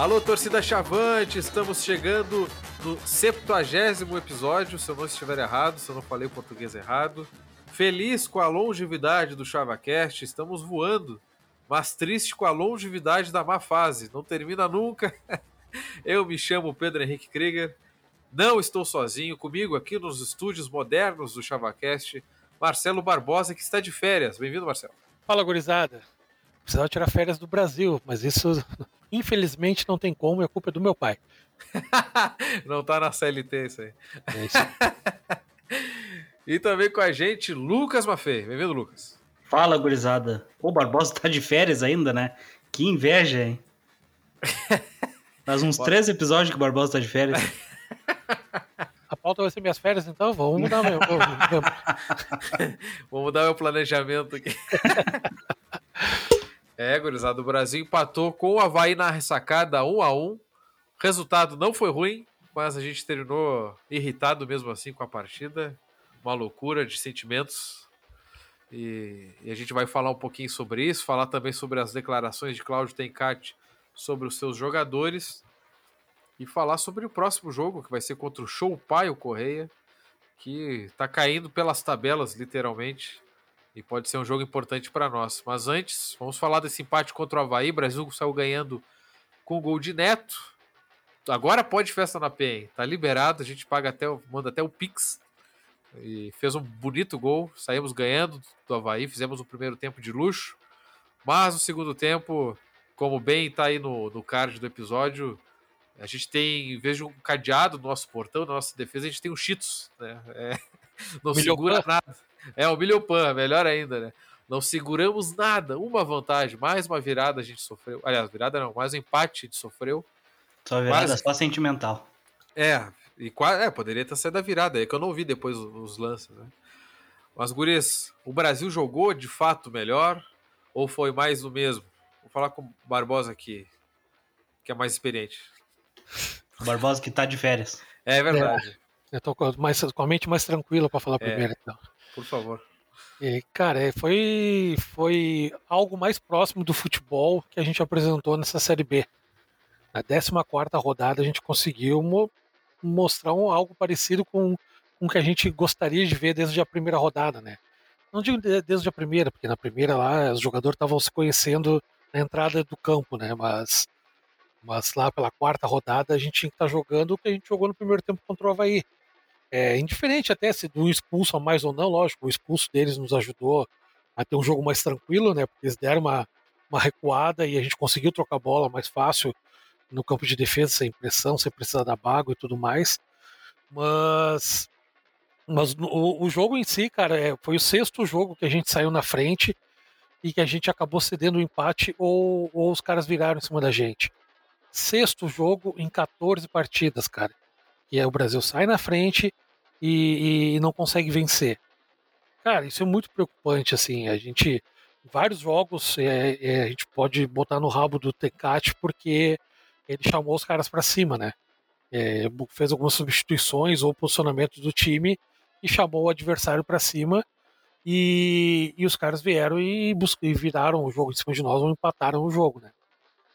Alô, torcida Chavante, estamos chegando no 70 episódio, se eu não estiver errado, se eu não falei o português errado. Feliz com a longevidade do ChavaCast, estamos voando, mas triste com a longevidade da má fase, não termina nunca. eu me chamo Pedro Henrique Krieger, não estou sozinho, comigo aqui nos estúdios modernos do ChavaCast, Marcelo Barbosa, que está de férias. Bem-vindo, Marcelo. Fala, gurizada. Precisava tirar férias do Brasil, mas isso infelizmente não tem como, é culpa do meu pai. não tá na CLT isso aí. É isso. e também com a gente, Lucas Maffei. Bem-vindo, Lucas. Fala, gurizada. O Barbosa tá de férias ainda, né? Que inveja, hein? Faz uns três episódios que o Barbosa tá de férias. A pauta vai ser minhas férias, então vamos mudar meu. Vou mudar meu planejamento aqui. É, gurizada, o Brasil empatou com o Havaí na ressacada 1 a 1 Resultado não foi ruim, mas a gente terminou irritado mesmo assim com a partida. Uma loucura de sentimentos. E, e a gente vai falar um pouquinho sobre isso, falar também sobre as declarações de Cláudio Tencati sobre os seus jogadores e falar sobre o próximo jogo, que vai ser contra o Show Pai, o Correia, que está caindo pelas tabelas, literalmente. E pode ser um jogo importante para nós. Mas antes, vamos falar desse empate contra o Havaí. O Brasil saiu ganhando com o gol de Neto. Agora pode festa na PEN. Tá liberado, a gente paga até, manda até o Pix. E fez um bonito gol. Saímos ganhando do Havaí, fizemos o primeiro tempo de luxo. Mas o segundo tempo, como bem está aí no, no card do episódio, a gente tem, em vez de um cadeado no nosso portão, na nossa defesa, a gente tem um Cheetos. Né? É, não segura nada. É, o Milhopan, melhor ainda, né? Não seguramos nada. Uma vantagem, mais uma virada a gente sofreu. Aliás, virada não, mais um empate a gente sofreu. Só virada, Mas, só sentimental. É, e quase, é, poderia ter saído a virada, é que eu não vi depois os, lances, né? Mas, Gurias, o Brasil jogou de fato melhor ou foi mais do mesmo? Vou falar com o Barbosa aqui, que é mais experiente. O Barbosa que tá de férias. É verdade. É, eu tô com, mais, com a mente mais tranquila para falar é. primeiro, então. Por favor. E, cara, é, foi, foi algo mais próximo do futebol que a gente apresentou nessa Série B. Na 14 rodada a gente conseguiu mo mostrar um, algo parecido com, com o que a gente gostaria de ver desde a primeira rodada, né? Não digo desde a primeira, porque na primeira lá os jogadores estavam se conhecendo na entrada do campo, né? Mas, mas lá pela quarta rodada a gente tinha que estar tá jogando o que a gente jogou no primeiro tempo contra o Havaí. É, indiferente até se do expulso a mais ou não, lógico, o expulso deles nos ajudou a ter um jogo mais tranquilo, né? Porque eles deram uma, uma recuada e a gente conseguiu trocar bola mais fácil no campo de defesa, sem pressão, sem precisar da bago e tudo mais. Mas, mas o, o jogo em si, cara, é, foi o sexto jogo que a gente saiu na frente e que a gente acabou cedendo o empate ou, ou os caras viraram em cima da gente. Sexto jogo em 14 partidas, cara que é o Brasil sai na frente e, e, não consegue vencer. Cara, isso é muito preocupante, assim, a gente, vários jogos é, é, a gente pode botar no rabo do Tecate porque ele chamou os caras para cima, né? É, fez algumas substituições ou posicionamento do time e chamou o adversário para cima e, e, os caras vieram e, e viraram o jogo em cima de nós ou empataram o jogo, né?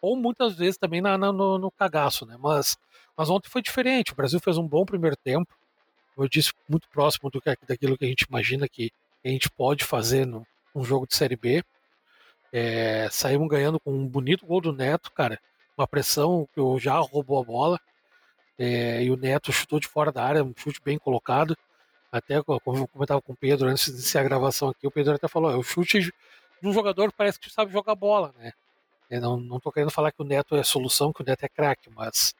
Ou muitas vezes também na, na no, no, cagaço, né? Mas mas ontem foi diferente. O Brasil fez um bom primeiro tempo. Como eu disse, muito próximo do que, daquilo que a gente imagina que a gente pode fazer no, num jogo de Série B. É, saímos ganhando com um bonito gol do Neto, cara. Uma pressão que o já roubou a bola. É, e o Neto chutou de fora da área, um chute bem colocado. Até como eu comentava com o Pedro antes de iniciar a gravação aqui, o Pedro até falou: é o chute de um jogador que parece que sabe jogar bola, né? Eu não, não tô querendo falar que o Neto é solução, que o Neto é craque, mas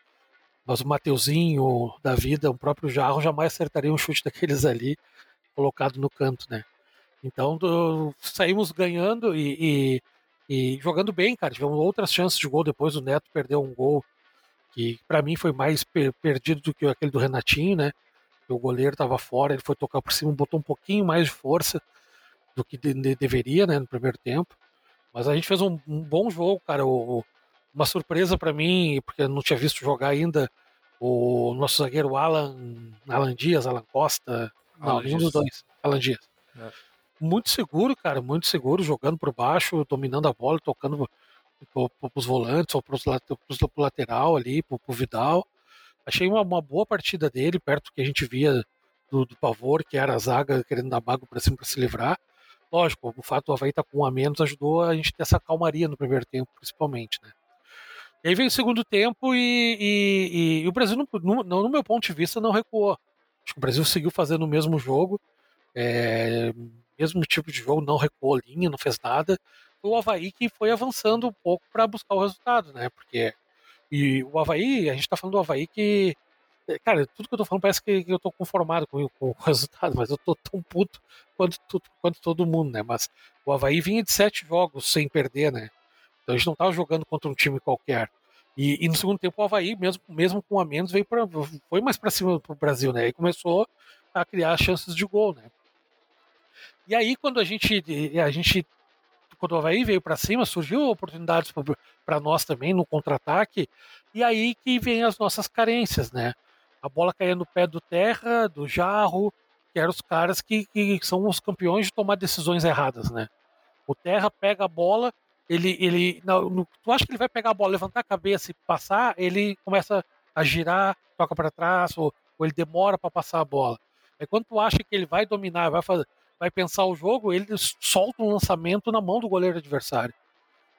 mas o Mateuzinho da vida, o próprio Jarro, jamais acertaria um chute daqueles ali colocado no canto, né? Então do, saímos ganhando e, e, e, jogando bem, cara. Tivemos outras chances de gol depois. O Neto perdeu um gol que para mim foi mais per perdido do que aquele do Renatinho, né? O goleiro estava fora, ele foi tocar por cima, botou um pouquinho mais de força do que de, de, deveria, né, no primeiro tempo. Mas a gente fez um, um bom jogo, cara. O, uma surpresa para mim, porque eu não tinha visto jogar ainda o nosso zagueiro Alan, Alan Dias, Alan Costa, não, nenhum dos dois, Alan Dias. É. Muito seguro, cara, muito seguro, jogando por baixo, dominando a bola, tocando para os volantes ou para o lateral ali, para o Vidal. Achei uma, uma, boa partida dele, perto que a gente via do, do Pavor, que era a zaga querendo dar bago para cima para se livrar. Lógico, o fato do Havaí estar tá com um a menos ajudou a gente ter essa calmaria no primeiro tempo, principalmente, né? E aí vem o segundo tempo e, e, e o Brasil, no, no, no, meu ponto de vista, não recuou. Acho que o Brasil seguiu fazendo o mesmo jogo, é, mesmo tipo de jogo, não recuou linha, não fez nada. O Havaí que foi avançando um pouco para buscar o resultado, né? Porque e o Havaí, a gente está falando do Havaí que é, cara, tudo que eu tô falando parece que, eu tô conformado com, com, o resultado, mas eu tô tão puto quanto, quanto todo mundo, né? Mas o Havaí vinha de sete jogos sem perder, né? Então a gente não tava jogando contra um time qualquer. E, e no segundo tempo o Havaí, mesmo, mesmo com a menos, veio pra, foi mais para cima pro Brasil, né? E começou a criar chances de gol, né? E aí quando a gente, a gente quando o Havaí veio para cima, surgiu oportunidades para nós também no contra-ataque, e aí que vem as nossas carências, né? a bola caía no pé do Terra, do Jarro, que eram os caras que, que são os campeões de tomar decisões erradas, né? O Terra pega a bola, ele, ele não, no, tu acha que ele vai pegar a bola, levantar a cabeça e passar, ele começa a girar, toca para trás, ou, ou, ele demora para passar a bola. Aí quando tu acha que ele vai dominar, vai fazer, vai pensar o jogo, ele solta um lançamento na mão do goleiro adversário.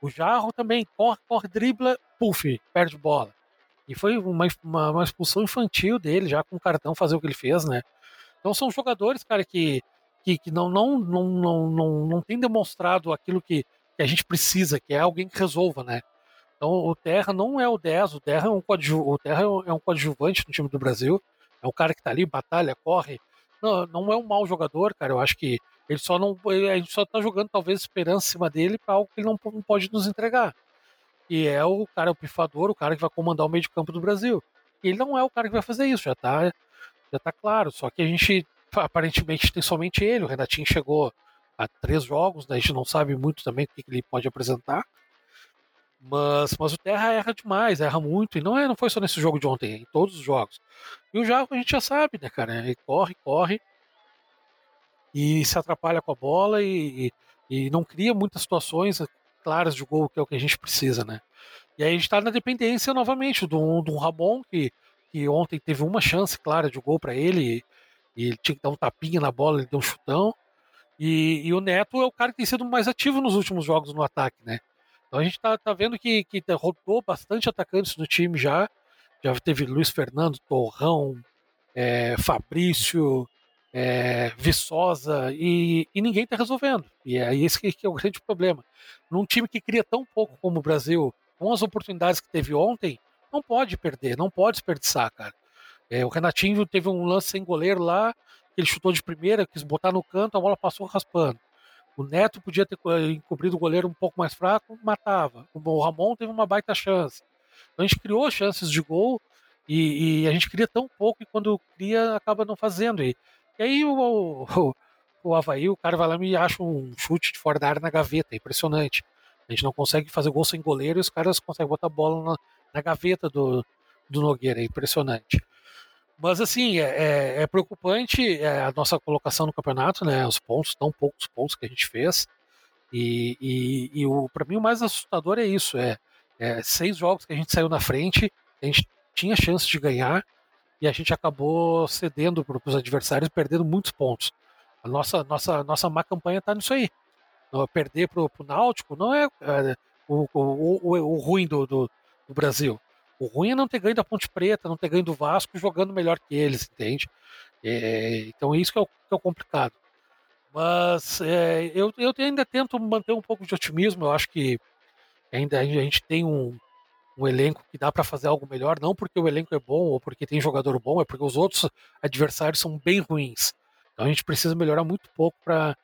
O Jarro também corre, corre, dribla, puff, perde bola. E foi uma, uma, uma, expulsão infantil dele, já com o cartão fazer o que ele fez, né? Então são jogadores, cara, que, que, que não, não, não, não, não, não tem demonstrado aquilo que, que a gente precisa, que é alguém que resolva, né? Então o Terra não é o 10, o Terra é um, coadju, o Terra é um coadjuvante no time do Brasil, é um cara que tá ali, batalha, corre. Não, não é um mau jogador, cara. Eu acho que ele só não. a gente só tá jogando talvez esperança em cima dele para algo que ele não, não pode nos entregar e é o cara, o pifador, o cara que vai comandar o meio de campo do Brasil. E ele não é o cara que vai fazer isso, já tá, já tá claro. Só que a gente, aparentemente, tem somente ele. O Renatinho chegou a três jogos, né? a gente não sabe muito também o que ele pode apresentar. Mas, mas o Terra erra demais, erra muito. E não, é, não foi só nesse jogo de ontem, é em todos os jogos. E o Jaco a gente já sabe, né, cara? Ele corre, corre. E se atrapalha com a bola e, e, não cria muitas situações claras de gol, que é o que a gente precisa, né? E aí a gente está na dependência novamente do, do Ramon, que, que ontem teve uma chance clara de gol para ele, e ele tinha que dar um tapinha na bola, ele deu um chutão. E, e, o Neto é o cara que tem sido mais ativo nos últimos jogos no ataque, né? Então a gente tá, tá vendo que, que rodou bastante atacantes no time já. Já teve Luiz Fernando, Torrão, é, Fabrício, é, Viçosa, e, e ninguém está resolvendo. E é esse que, que é o grande problema. Num time que cria tão pouco como o Brasil, com as oportunidades que teve ontem, não pode perder, não pode desperdiçar, cara. É, o Renatinho teve um lance sem goleiro lá, ele chutou de primeira, quis botar no canto, a bola passou raspando. O Neto podia ter encobrido o goleiro um pouco mais fraco, matava. O Ramon teve uma baita chance. Então a gente criou chances de gol e, e a gente cria tão pouco e quando cria acaba não fazendo. E e aí o, o, o Havaí, o cara vai lá e acha um chute de fora da área na gaveta, é impressionante. A gente não consegue fazer gol sem goleiro e os caras conseguem botar a bola na, na gaveta do, do Nogueira, é impressionante. Mas assim, é, é, é preocupante é, a nossa colocação no campeonato, né? Os pontos, tão poucos pontos que a gente fez. E, e, e o para mim o mais assustador é isso: é, é, seis jogos que a gente saiu na frente, a gente tinha chance de ganhar e a gente acabou cedendo para os adversários, perdendo muitos pontos. A nossa, nossa, nossa má campanha está nisso aí. Perder para o Náutico não é, é o, o, o, o, ruim do, do, do, Brasil. O ruim é não ter ganho da Ponte Preta, não ter ganho do Vasco jogando melhor que eles, entende? É, então isso que é o, que é o complicado. Mas é, eu, eu ainda tento manter um pouco de otimismo. Eu acho que ainda a gente tem um, um elenco que dá para fazer algo melhor, não porque o elenco é bom ou porque tem jogador bom, é porque os outros adversários são bem ruins. Então a gente precisa melhorar muito pouco para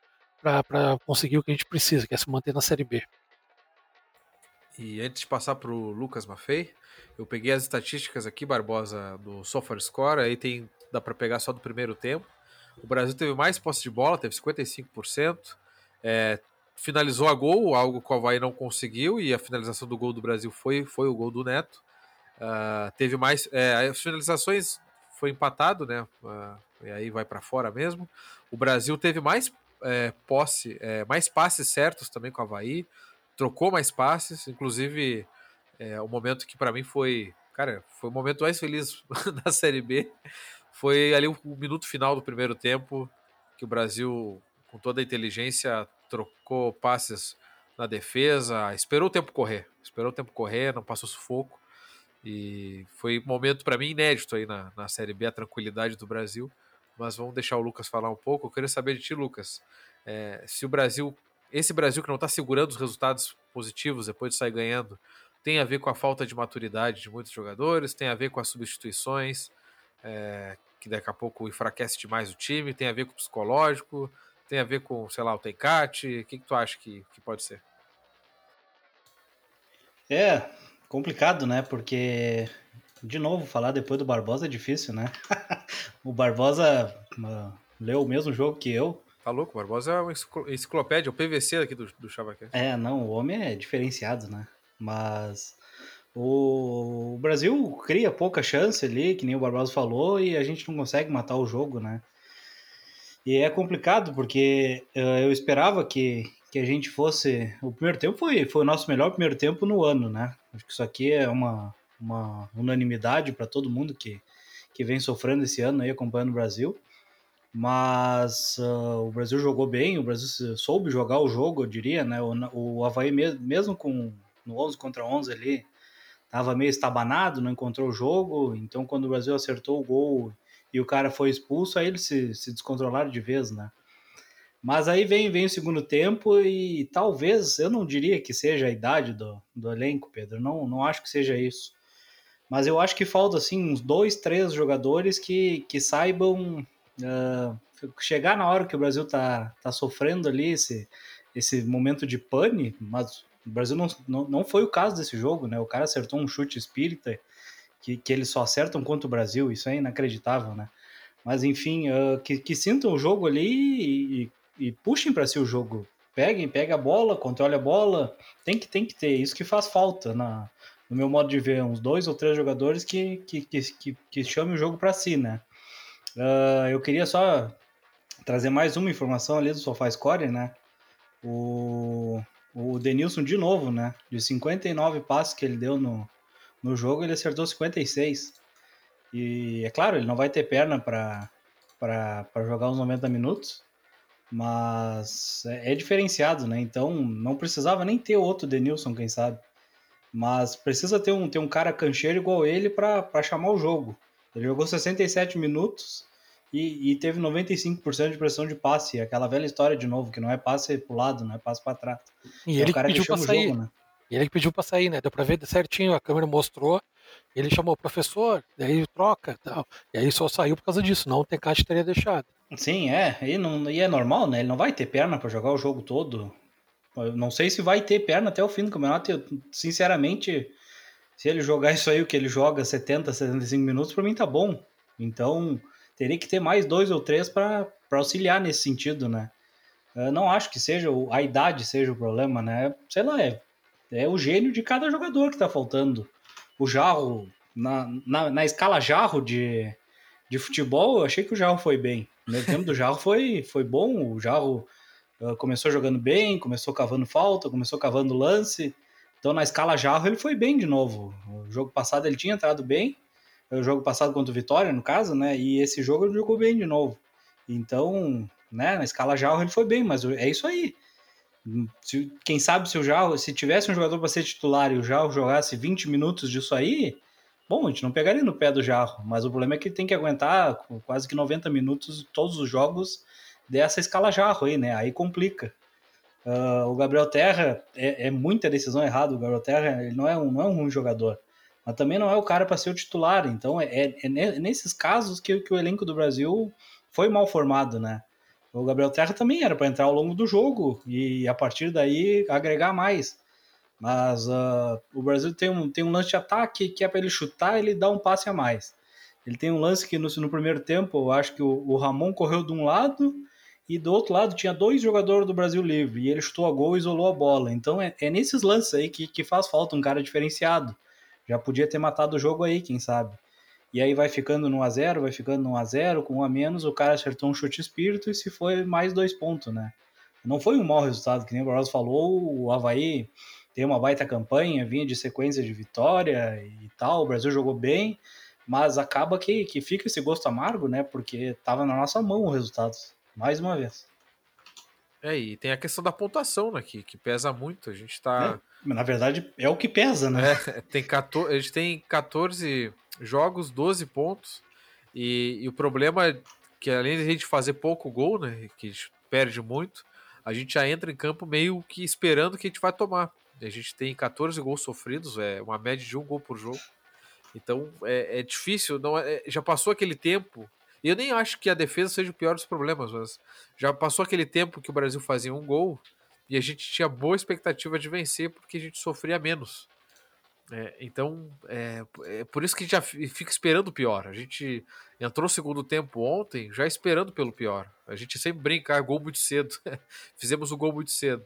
conseguir o que a gente precisa, que é se manter na Série B. E antes de passar para o Lucas Maffei, eu peguei as estatísticas aqui, Barbosa, do SofaScore, aí tem dá para pegar só do primeiro tempo. O Brasil teve mais posse de bola, teve 55%, é, finalizou a gol, algo que o Havaí não conseguiu, e a finalização do gol do Brasil foi, foi o gol do Neto. Uh, teve mais. É, as finalizações foi empatado, né? Uh, e aí vai para fora mesmo. O Brasil teve mais é, posse, é, mais passes certos também com o Havaí. Trocou mais passes, inclusive é, o momento que para mim foi, cara, foi o momento mais feliz da Série B, foi ali o, o minuto final do primeiro tempo, que o Brasil, com toda a inteligência, trocou passes na defesa, esperou o tempo correr, esperou o tempo correr, não passou sufoco, e foi um momento para mim inédito aí na, na Série B, a tranquilidade do Brasil, mas vamos deixar o Lucas falar um pouco, eu queria saber de ti, Lucas, é, se o Brasil, esse Brasil que não está segurando os resultados positivos depois de sair ganhando, tem a ver com a falta de maturidade de muitos jogadores, tem a ver com as substituições, é, que daqui a pouco enfraquece demais o time, tem a ver com o psicológico, tem a ver com, sei lá, o Tencate, o que, que tu acha que, que pode ser? É, complicado, né? Porque, de novo, falar depois do Barbosa é difícil, né? o Barbosa uh, leu o mesmo jogo que eu, Tá louco, Barbosa é uma enciclopédia, o PVC aqui do, do Chavaquete. É, não, o homem é diferenciado, né? Mas o, o Brasil cria pouca chance ali, que nem o Barbosa falou, e a gente não consegue matar o jogo, né? E é complicado, porque uh, eu esperava que, que a gente fosse. O primeiro tempo foi, foi o nosso melhor primeiro tempo no ano, né? Acho que isso aqui é uma, uma unanimidade para todo mundo que, que vem sofrendo esse ano aí acompanhando o Brasil mas uh, o Brasil jogou bem, o Brasil soube jogar o jogo, eu diria, né? O, o Havaí, mesmo, com no 11 contra 11 ali, estava meio estabanado, não encontrou o jogo, então quando o Brasil acertou o gol e o cara foi expulso, aí eles se, se descontrolaram de vez, né? Mas aí vem, vem o segundo tempo e talvez, eu não diria que seja a idade do, do elenco, Pedro, não, não acho que seja isso. Mas eu acho que falta, assim, uns dois, três jogadores que, que saibam Uh, chegar na hora que o Brasil tá, tá sofrendo ali esse, esse momento de pane, mas o Brasil não, não, não foi o caso desse jogo, né? O cara acertou um chute espírita que, que eles só acertam contra o Brasil, isso é inacreditável, né? Mas enfim, uh, que, que sintam o jogo ali e, e, e puxem para si o jogo. Peguem, peguem a bola, controle a bola. Tem que, tem que ter, isso que faz falta na, no meu modo de ver, uns dois ou três jogadores que, que, que, que, que chamem o jogo para si, né? Uh, eu queria só trazer mais uma informação ali do SofaScore, né? O, o Denilson, de novo, né? De 59 passes que ele deu no, no jogo, ele acertou 56. E é claro, ele não vai ter perna para jogar os 90 minutos, mas é, é, diferenciado, né? Então não precisava nem ter outro Denilson, quem sabe. Mas precisa ter um, ter um cara cancheiro igual ele para chamar o jogo. Ele jogou 67 minutos e, e teve 95% de pressão de passe. Aquela velha história de novo, que não é passe pro lado, não é passe para trás. E é ele que pediu para sair. Jogo, né? E ele que pediu para sair, né? Deu para ver certinho, a câmera mostrou. Ele chamou o professor, daí troca tal. E aí só saiu por causa disso, não o Tencate teria deixado. Sim, é. E, não, e é normal, né? Ele não vai ter perna para jogar o jogo todo. Eu não sei se vai ter perna até o fim do campeonato. Eu, sinceramente, se ele jogar isso aí, o que ele joga 70, 75 minutos, para mim tá bom. Então, teria que ter mais dois ou três para auxiliar nesse sentido, né? Eu não acho que seja a idade seja o problema, né? Sei lá, é, é o gênio de cada jogador que tá faltando. O Jarro, na, na, na escala Jarro de, de futebol, eu achei que o Jarro foi bem. O tempo do Jarro foi, foi bom, o Jarro uh, começou jogando bem, começou cavando falta, começou cavando lance. Então, na escala Jarro, ele foi bem de novo. O jogo passado ele tinha entrado bem, o jogo passado contra o Vitória, no caso, né? E esse jogo ele jogou bem de novo. Então, né, na escala Jarro ele foi bem, mas é isso aí. Se, quem sabe se o Jarro, se tivesse um jogador para ser titular e o Jarro jogasse 20 minutos disso aí, bom, a gente não pegaria no pé do Jarro, mas o problema é que ele tem que aguentar quase que 90 minutos todos os jogos dessa escala Jarro aí, né? Aí complica. Uh, o Gabriel Terra é, é, muita decisão errada. O Gabriel Terra ele não é um, não é um ruim jogador, mas também não é o cara para ser o titular. Então é, é, é, nesses casos que, que o elenco do Brasil foi mal formado, né? O Gabriel Terra também era para entrar ao longo do jogo e a partir daí agregar mais. Mas uh, o Brasil tem um, tem um lance de ataque que é para ele chutar, ele dá um passe a mais. Ele tem um lance que no, no primeiro tempo, eu acho que o, o Ramon correu de um lado e do outro lado tinha dois jogadores do Brasil livre, e ele chutou a gol e isolou a bola. Então é, é nesses lances aí que, que faz falta um cara diferenciado. Já podia ter matado o jogo aí, quem sabe. E aí vai ficando no a 0 vai ficando no a 0 com um a menos, o cara acertou um chute espírito e se foi mais dois pontos, né? Não foi um mau resultado, que nem o Barroso falou, o Havaí tem uma baita campanha, vinha de sequência de vitória e tal, o Brasil jogou bem, mas acaba que, que fica esse gosto amargo, né? Porque estava na nossa mão o resultado, mais uma vez. É, e tem a questão da pontuação, né? Que, que pesa muito. A gente tá. É, na verdade, é o que pesa, né? É, tem 14, a gente tem 14 jogos, 12 pontos. E, e, o problema é que além de a gente fazer pouco gol, né? Que a gente perde muito, a gente já entra em campo meio que esperando que a gente vai tomar. A gente tem 14 gols sofridos, é uma média de um gol por jogo. Então é, é difícil, não é, já passou aquele tempo eu nem acho que a defesa seja o pior dos problemas, mas já passou aquele tempo que o Brasil fazia um gol e a gente tinha boa expectativa de vencer porque a gente sofria menos. É, então, é, é, por isso que a gente já fica esperando o pior. A gente entrou no segundo tempo ontem já esperando pelo pior. A gente sempre brinca, gol muito cedo. Fizemos o gol muito cedo.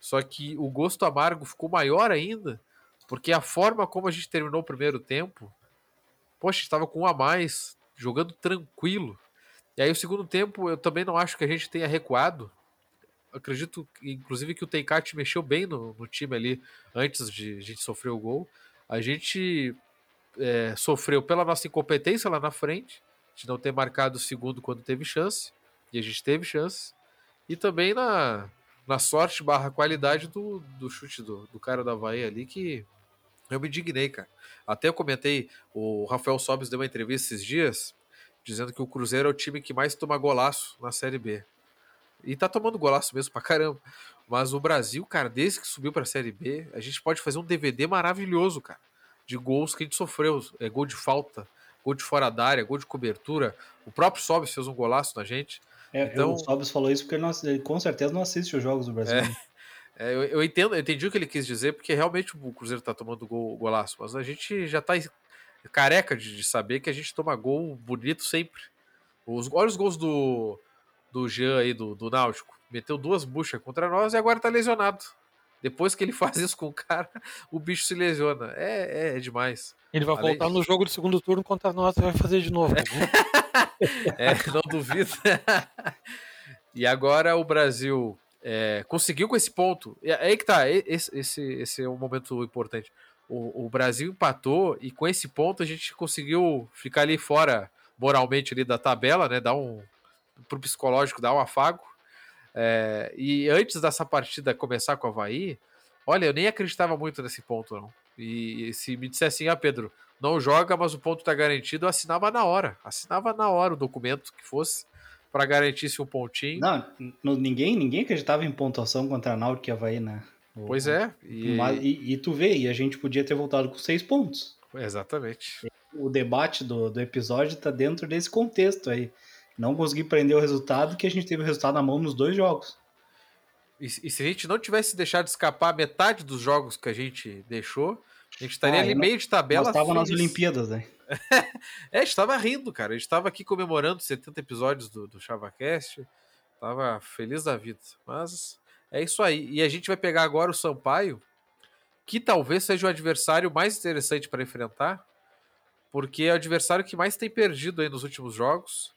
Só que o gosto amargo ficou maior ainda, porque a forma como a gente terminou o primeiro tempo, poxa, estava com um a mais, jogando tranquilo. E aí o segundo tempo eu também não acho que a gente tenha recuado. Acredito, inclusive, que o Tenkate mexeu bem no, no, time ali antes de a gente sofrer o gol. A gente é, sofreu pela nossa incompetência lá na frente, de não ter marcado o segundo quando teve chance, e a gente teve chance. E também na, na sorte barra qualidade do, do chute do, do cara da Havaí ali, que eu me indignei, cara. Até eu comentei, o Rafael Sobis deu uma entrevista esses dias, dizendo que o Cruzeiro é o time que mais toma golaço na Série B. E tá tomando golaço mesmo pra caramba. Mas o Brasil, cara, desde que subiu pra Série B, a gente pode fazer um DVD maravilhoso, cara. De gols que a gente sofreu. É, gol de falta, gol de fora da área, gol de cobertura. O próprio Sobis fez um golaço na gente. É, então, o Sobis falou isso porque ele, não, ele, com certeza não assiste os jogos do Brasil. É, é, eu, eu, entendo, eu entendi o que ele quis dizer, porque realmente o Cruzeiro tá tomando gol, golaço, mas a gente já tá careca de, de saber que a gente toma gol bonito sempre. Os, olha os gols do, do Jean aí, do, do Náutico. Meteu duas buchas contra nós e agora tá lesionado. Depois que ele faz isso com o cara, o bicho se lesiona. É, é, é demais. Ele vai Além voltar no jogo do segundo turno contra nós e vai fazer de novo. é, não duvido. e agora o Brasil é, conseguiu com esse ponto. É aí que tá, esse, esse, esse é um momento importante. O, o, Brasil empatou e com esse ponto a gente conseguiu ficar ali fora moralmente ali da tabela, né? Dar um pro psicológico dar um afago. É, e antes dessa partida começar com o Havaí, olha, eu nem acreditava muito nesse ponto, não. E, e se me dissesse assim, ah, Pedro, não joga, mas o ponto tá garantido, eu assinava na hora. Assinava na hora o documento que fosse para garantir-se um pontinho. Não, ninguém, ninguém acreditava em pontuação contra a Náutico e Havaí, né? Pois é. E... e... E, tu vê, e a gente podia ter voltado com seis pontos. Exatamente. O debate do, do episódio está dentro desse contexto aí. Não consegui prender o resultado, que a gente teve o resultado na mão nos dois jogos. E, e se a gente não tivesse deixado escapar metade dos jogos que a gente deixou, gente estaria ah, ali meio de tabela. Nós estava nas Olimpíadas, né? é, a gente estava rindo, cara. A gente estava aqui comemorando 70 episódios do, do ChavaCast. Tava feliz da vida. Mas é isso aí. E a gente vai pegar agora o Sampaio, que talvez seja o adversário mais interessante para enfrentar, porque é o adversário que mais tem perdido aí nos últimos jogos,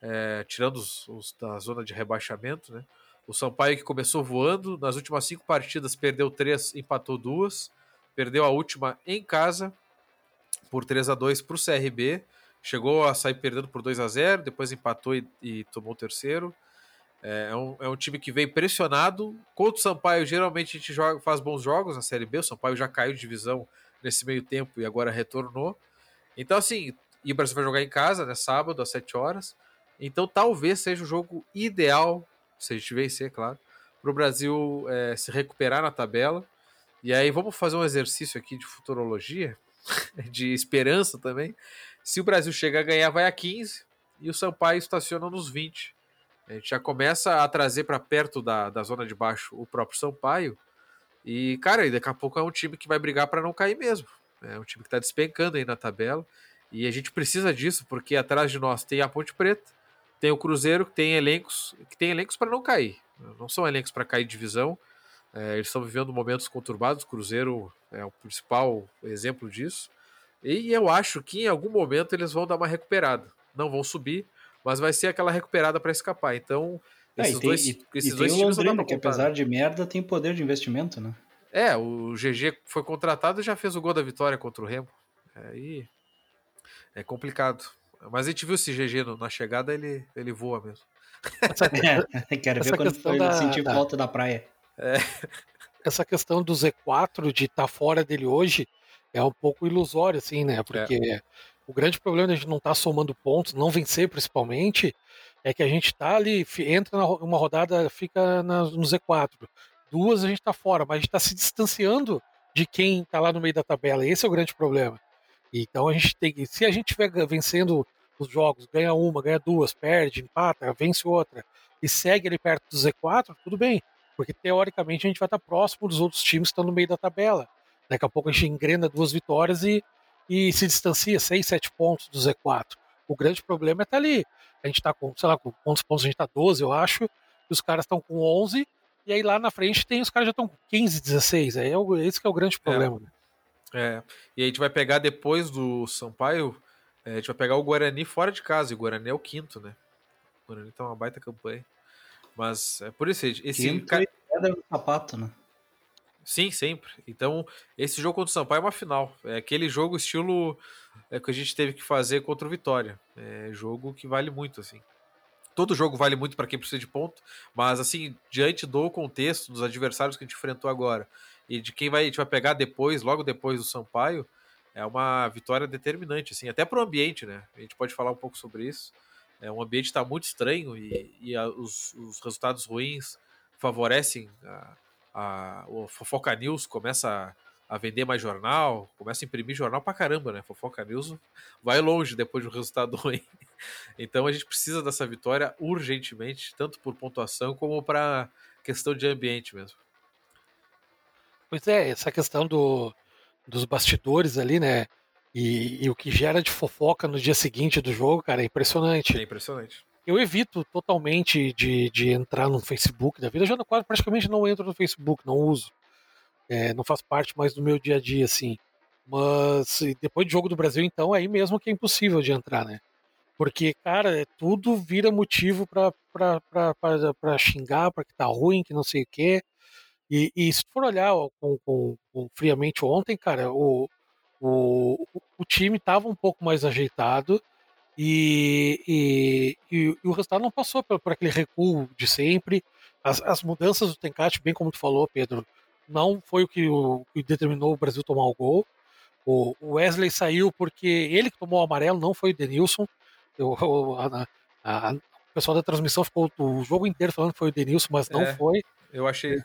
é, tirando os, os, da zona de rebaixamento, né? O Sampaio que começou voando, nas últimas cinco partidas perdeu três, empatou duas, perdeu a última em casa por 3 a 2 para o CRB. Chegou a sair perdendo por 2 a 0 depois empatou e, e tomou o terceiro. É, é um, é um, time que vem pressionado. Contra o Sampaio, geralmente a gente joga, faz bons jogos na Série B. O Sampaio já caiu de divisão nesse meio tempo e agora retornou. Então, assim, o Brasil vai jogar em casa, né? Sábado, às 7 horas. Então, talvez seja o jogo ideal, se a gente vencer, claro, para o Brasil é, se recuperar na tabela. E aí, vamos fazer um exercício aqui de futurologia. de esperança também. Se o Brasil chega a ganhar, vai a 15 e o Sampaio estaciona nos 20. A gente já começa a trazer para perto da, da zona de baixo o próprio Sampaio. E, cara, daqui a pouco é um time que vai brigar para não cair mesmo. É um time que está despencando aí na tabela. E a gente precisa disso, porque atrás de nós tem a Ponte Preta, tem o Cruzeiro, que tem elencos que tem elencos para não cair. Não são elencos para cair divisão. É, eles estão vivendo momentos conturbados. O Cruzeiro é o principal exemplo disso. E eu acho que em algum momento eles vão dar uma recuperada. Não vão subir, mas vai ser aquela recuperada para escapar. Então, É, esses e tem, dois, e, esses e dois tem o Londrina, que apesar de merda, tem poder de investimento, né? É, o GG foi contratado e já fez o gol da vitória contra o Remo. Aí é, é complicado. Mas a gente viu esse GG na chegada, ele, ele voa mesmo. Essa, é, quero ver quando foi da, sentir da, falta da praia. É. Essa questão do Z4 de estar tá fora dele hoje é um pouco ilusório, assim, né? Porque é. o grande problema de a gente não estar tá somando pontos, não vencer principalmente, é que a gente está ali, entra numa rodada, fica na, no Z4. Duas a gente está fora, mas a gente está se distanciando de quem está lá no meio da tabela. Esse é o grande problema. Então a gente tem se a gente estiver vencendo os jogos, ganha uma, ganha duas, perde, empata, vence outra e segue ali perto do Z4, tudo bem, porque teoricamente a gente vai estar próximo dos outros times que estão no meio da tabela. Daqui a pouco a gente engrena duas vitórias e, e se distancia 6, 7 pontos do Z4. O grande problema é estar tá ali. A gente está com, sei lá, com quantos pontos a gente está? 12, eu acho, e os caras estão com 11, e aí lá na frente tem os caras já estão com 15, 16. Aí é o, esse que é o grande é. problema. É. é. E a gente vai pegar depois do Sampaio, é, a gente vai pegar o Guarani fora de casa, e o Guarani é o quinto, né? O Guarani tá uma baita campanha. Mas é por isso, esse. Cara... do sapato, né? Sim, sempre. Então, esse jogo contra o Sampaio é uma final. É aquele jogo estilo é, que a gente teve que fazer contra o Vitória. É jogo que vale muito, assim. Todo jogo vale muito para quem precisa de ponto, mas assim, diante do contexto dos adversários que a gente enfrentou agora e de quem vai, a gente vai pegar depois, logo depois do Sampaio, é uma vitória determinante, assim, até para o ambiente, né? A gente pode falar um pouco sobre isso. É, um ambiente está muito estranho e, e a, os, os, resultados ruins favorecem a, a, o Fofoca News começa a, a, vender mais jornal, começa a imprimir jornal pra caramba, né? Fofoca News vai longe depois de um resultado ruim. Então a gente precisa dessa vitória urgentemente, tanto por pontuação como para questão de ambiente mesmo. Pois é, essa questão do, dos bastidores ali, né? E, e, o que gera de fofoca no dia seguinte do jogo, cara, é impressionante. É impressionante. Eu evito totalmente de, de entrar no Facebook da vida. Eu já não, quase praticamente não entro no Facebook, não uso. É, não faz parte mais do meu dia a dia, assim. Mas depois do jogo do Brasil, então, aí mesmo que é impossível de entrar, né? Porque, cara, é, tudo vira motivo para xingar, para que tá ruim, que não sei o quê. E, e se for olhar com, com, com, friamente ontem, cara, o, o, o time estava um pouco mais ajeitado e, e, e, e, o resultado não passou por, por aquele recuo de sempre. As, as, mudanças do Tencate, bem como tu falou, Pedro, não foi o que, o que determinou o Brasil tomar o gol. O, Wesley saiu porque ele que tomou o amarelo, não foi o Denilson. Eu, a, a, a, o pessoal da transmissão ficou o jogo inteiro falando que foi o Denilson, mas não é, foi. Eu achei.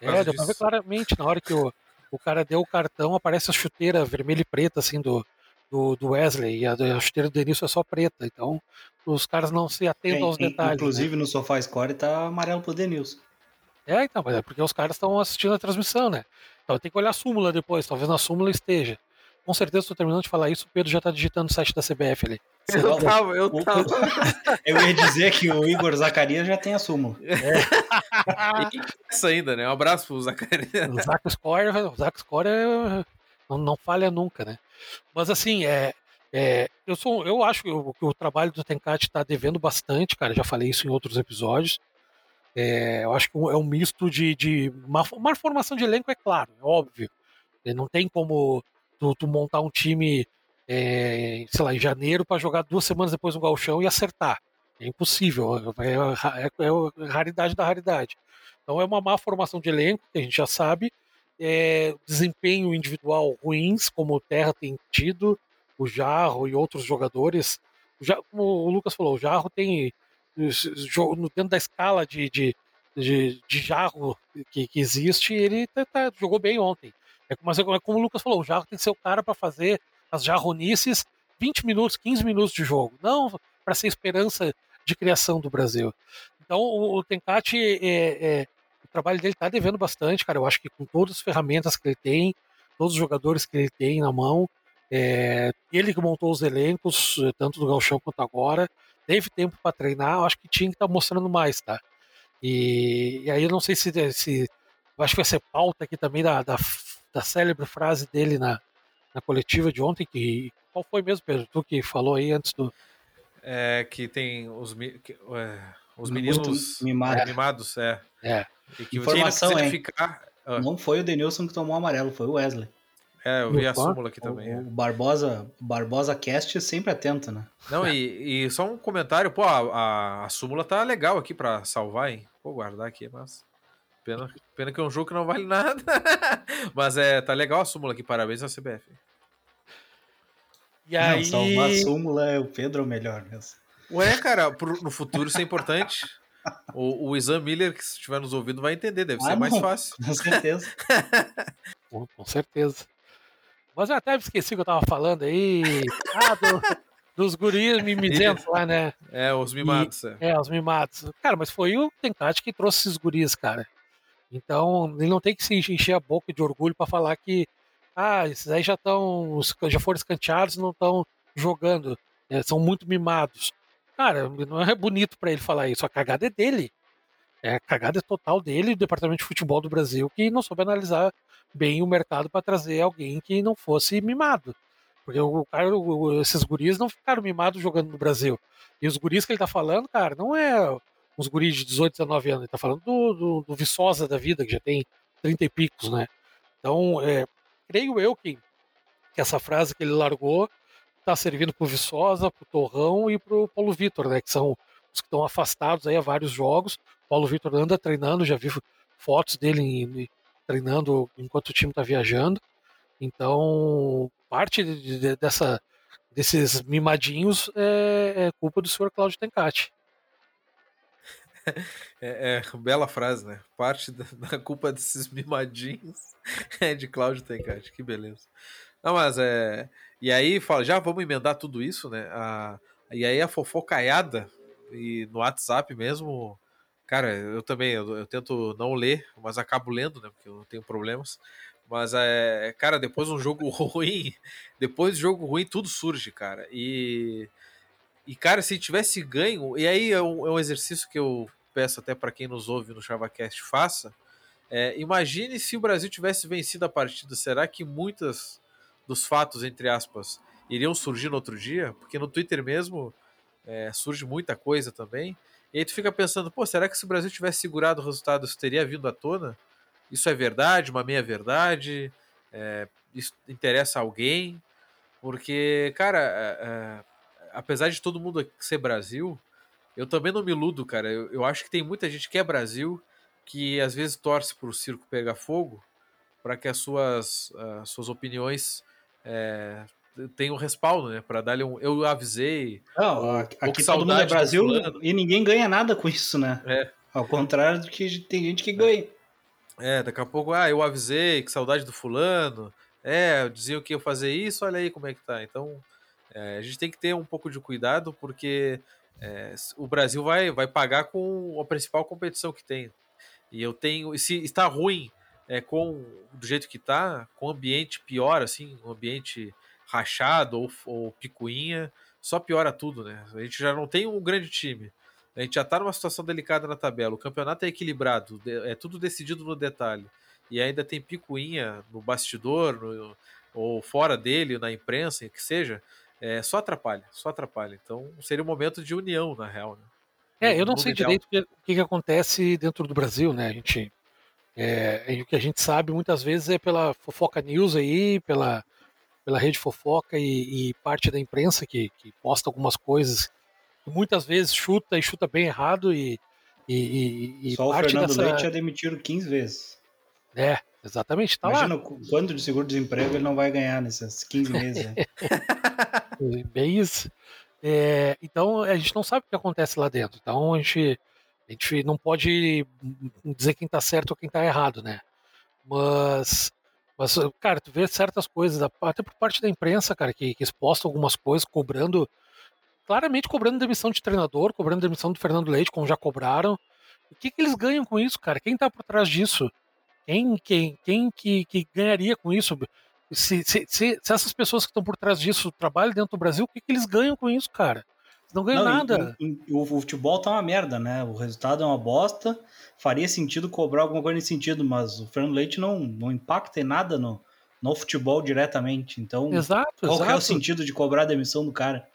É, deu pra ver claramente na hora que o, o cara deu o cartão, aparece a chuteira vermelha e preta, assim, do, do, do Wesley, e a, a chuteira do Denilson é só preta. Então, os caras não se atentam aos detalhes. Inclusive, né? no Sofá Score tá amarelo pro Denilson. É, então, é porque os caras estão assistindo a transmissão, né? Então tem que olhar a súmula depois, talvez na súmula esteja. Com certeza, estou terminando de falar isso, o Pedro já está digitando o site da CBF ali. Eu tava, eu tava. Eu ia dizer que o Igor Zacarias já tem a súmula. É. isso ainda, né? Um abraço pro Zacarias. O Zac Score, o Zac Score é, não, não falha nunca, né? Mas assim, é, é, eu, sou, eu acho que o, que o trabalho do Tenkat está devendo bastante, cara. Já falei isso em outros episódios. É, eu acho que é um misto de, de uma, uma, formação de elenco, é claro, é óbvio. Não tem como tu, tu montar um time é, sei lá, em janeiro para jogar duas semanas depois no galchão e acertar. É impossível, é, é, é, raridade da raridade. Então é uma má formação de elenco, que a gente já sabe, é, desempenho individual ruins, como o Terra tem tido, o Jarro e outros jogadores. Já, como o Lucas falou, o Jarro tem, dentro da escala de, de, de, de Jarro que, que existe, ele tá, tá, jogou bem ontem. É, mas é como o Lucas falou, o Jarro tem que ser o cara para fazer as jarronices 20 minutos, 15 minutos de jogo, não para ser esperança de criação do Brasil. Então o, o Tencati, é, é, o trabalho dele está devendo bastante, cara. Eu acho que com todas as ferramentas que ele tem, todos os jogadores que ele tem na mão, é, ele que montou os elencos, tanto do Galchão quanto agora, teve tempo para treinar, eu acho que tinha que estar tá mostrando mais, tá? E, e, aí eu não sei se, se acho que vai ser pauta aqui também da, da, da célebre frase dele na, na coletiva de ontem, que qual foi mesmo, Pedro? Tu que falou aí antes do. É que tem os. Que, é, Os meninos mimado. é, mimados, é. É. E que Informação, hein? ficar. Ah, Não foi o Denilson que tomou o amarelo, foi o Wesley. é, eu vi a súmula aqui também. o, é. o Barbosa, Barbosa Cast sempre atento, né? Não, e, e só um comentário, pô, a, a, a súmula tá legal aqui pra salvar, hein? Vou guardar aqui, mas. Pena, pena que é um jogo que não vale nada. mas é, tá legal a súmula aqui, parabéns à CBF. E aí. Não, salvar a súmula é o Pedro o melhor mesmo. Ué, cara, pro- no futuro isso é importante. O, o Isan Miller, que se estiver nos ouvindo, vai entender, deve Ah, ser mais não. fácil. Com certeza. Com, com certeza. Mas eu até me esqueci que eu tava falando aí. Ah, do- dos guris mimizentos lá, né? É, os mimados. é. É, os mimados. Cara, mas foi o Tencate que trouxe esses guris, cara. Então, ele não tem que se encher a boca de orgulho pra falar que, ah, esses aí já estão, já foram escanteados não estão jogando. né, são muito mimados. Cara, não é bonito pra ele falar isso. A cagada é dele. É, a cagada é total dele, do Departamento de Futebol do Brasil, que não soube analisar bem o mercado para trazer alguém que não fosse mimado. Porque o cara, esses guris não ficaram mimados jogando no Brasil. E os guris que ele tá falando, cara, não é uns guris de 18, 19 anos. Ele tá falando do, do, do Viçosa da vida, que já tem 30 e picos, né? Então, é, creio eu que, que essa frase que ele largou tá servindo pro Viçosa, pro Torrão e pro Paulo Vitor, né? Que são os que estão afastados aí há vários jogos. Paulo Vitor anda treinando, já vi fotos dele em- em- treinando enquanto o time tá viajando. Então, parte de- de- dessa, desses mimadinhos é, é culpa do senhor Cláudio Tencati. É, é, bela frase, né? Parte da, da culpa desses mimadinhos é de Cláudio Tencati, que beleza. Não, mas é. E aí, fala, já vamos emendar tudo isso, né? A, e aí a fofocaiada, e no WhatsApp mesmo, cara, eu também, eu, eu tento não ler, mas acabo lendo, né? Porque eu tenho problemas. Mas é, cara, depois de um jogo ruim, depois de jogo ruim, tudo surge, cara. E. E, cara, se tivesse ganho, e aí é um, é um exercício que eu peço até para quem nos ouve no ChavaCast faça. É, imagine se o Brasil tivesse vencido a partida, será que muitas dos fatos, entre aspas, iriam surgir no outro dia? Porque no Twitter mesmo é, surge muita coisa também. E aí tu fica pensando, pô, será que se o Brasil tivesse segurado o resultado, isso teria vindo à tona? Isso é verdade, uma meia-verdade? É, isso interessa a alguém? Porque, cara, é, é, apesar de todo mundo ser Brasil, eu também não me iludo, cara. Eu, eu acho que tem muita gente que é Brasil que às vezes torce pro circo pegar fogo para que as suas, as suas opiniões é, tenham respaldo, né? Para dar-lhe um. Eu avisei. Não, Ou- aqui ou todo mundo é Brasil e ninguém ganha nada com isso, né? É. Ao contrário do que tem gente que ganha. É, daqui a pouco, ah, eu avisei, que saudade do fulano. É, diziam que ia fazer isso, olha aí como é que tá. Então, é, a gente tem que ter um pouco de cuidado, porque é, o Brasil vai, vai pagar com a principal competição que tem. E eu tenho. Se está ruim é, com do jeito que tá, com ambiente pior, assim, um ambiente rachado ou, ou picuinha, só piora tudo, né? A gente já não tem um grande time. A gente já tá numa situação delicada na tabela. O campeonato é equilibrado, é tudo decidido no detalhe. E ainda tem picuinha no bastidor, no- ou fora dele, na imprensa, que seja. É, só atrapalha, só atrapalha. Então seria um momento de união, na real. Né? É, eu não sei ideal. direito o que, que acontece dentro do Brasil, né? A gente, é, e o que a gente sabe muitas vezes é pela fofoca news aí, pela, pela rede fofoca e, e parte da imprensa que, que posta algumas coisas que muitas vezes chuta e chuta bem errado e, e, e- e Só o parte Fernando dessa. Leite já demitiram 15 vezes. É, exatamente, tá lá. Imagina o quanto de seguro-desemprego ele não vai ganhar nesses 15 meses. né? Bem isso. É, então a gente não sabe o que acontece lá dentro. Então a gente, a gente não pode dizer quem tá certo ou quem tá errado, né? Mas, mas cara, tu vê certas coisas, até por parte da imprensa, cara, que, que expostam algumas coisas, cobrando, claramente cobrando demissão de treinador, cobrando demissão do Fernando Leite, como já cobraram. O que, que eles ganham com isso, cara? Quem tá por trás disso? Quem, quem, quem que, que ganharia com isso? Se, se, se, se essas pessoas que estão por trás disso trabalham dentro do Brasil, o que, que eles ganham com isso, cara? Eles não ganham Não, e- nada. e- e o futebol tá uma merda, né? O resultado é uma bosta. Faria sentido cobrar alguma coisa nesse sentido, mas o Fernando Leite não, não impacta em nada no, no futebol diretamente. Então, Exato, qual que é o exato. sentido de cobrar a demissão do cara?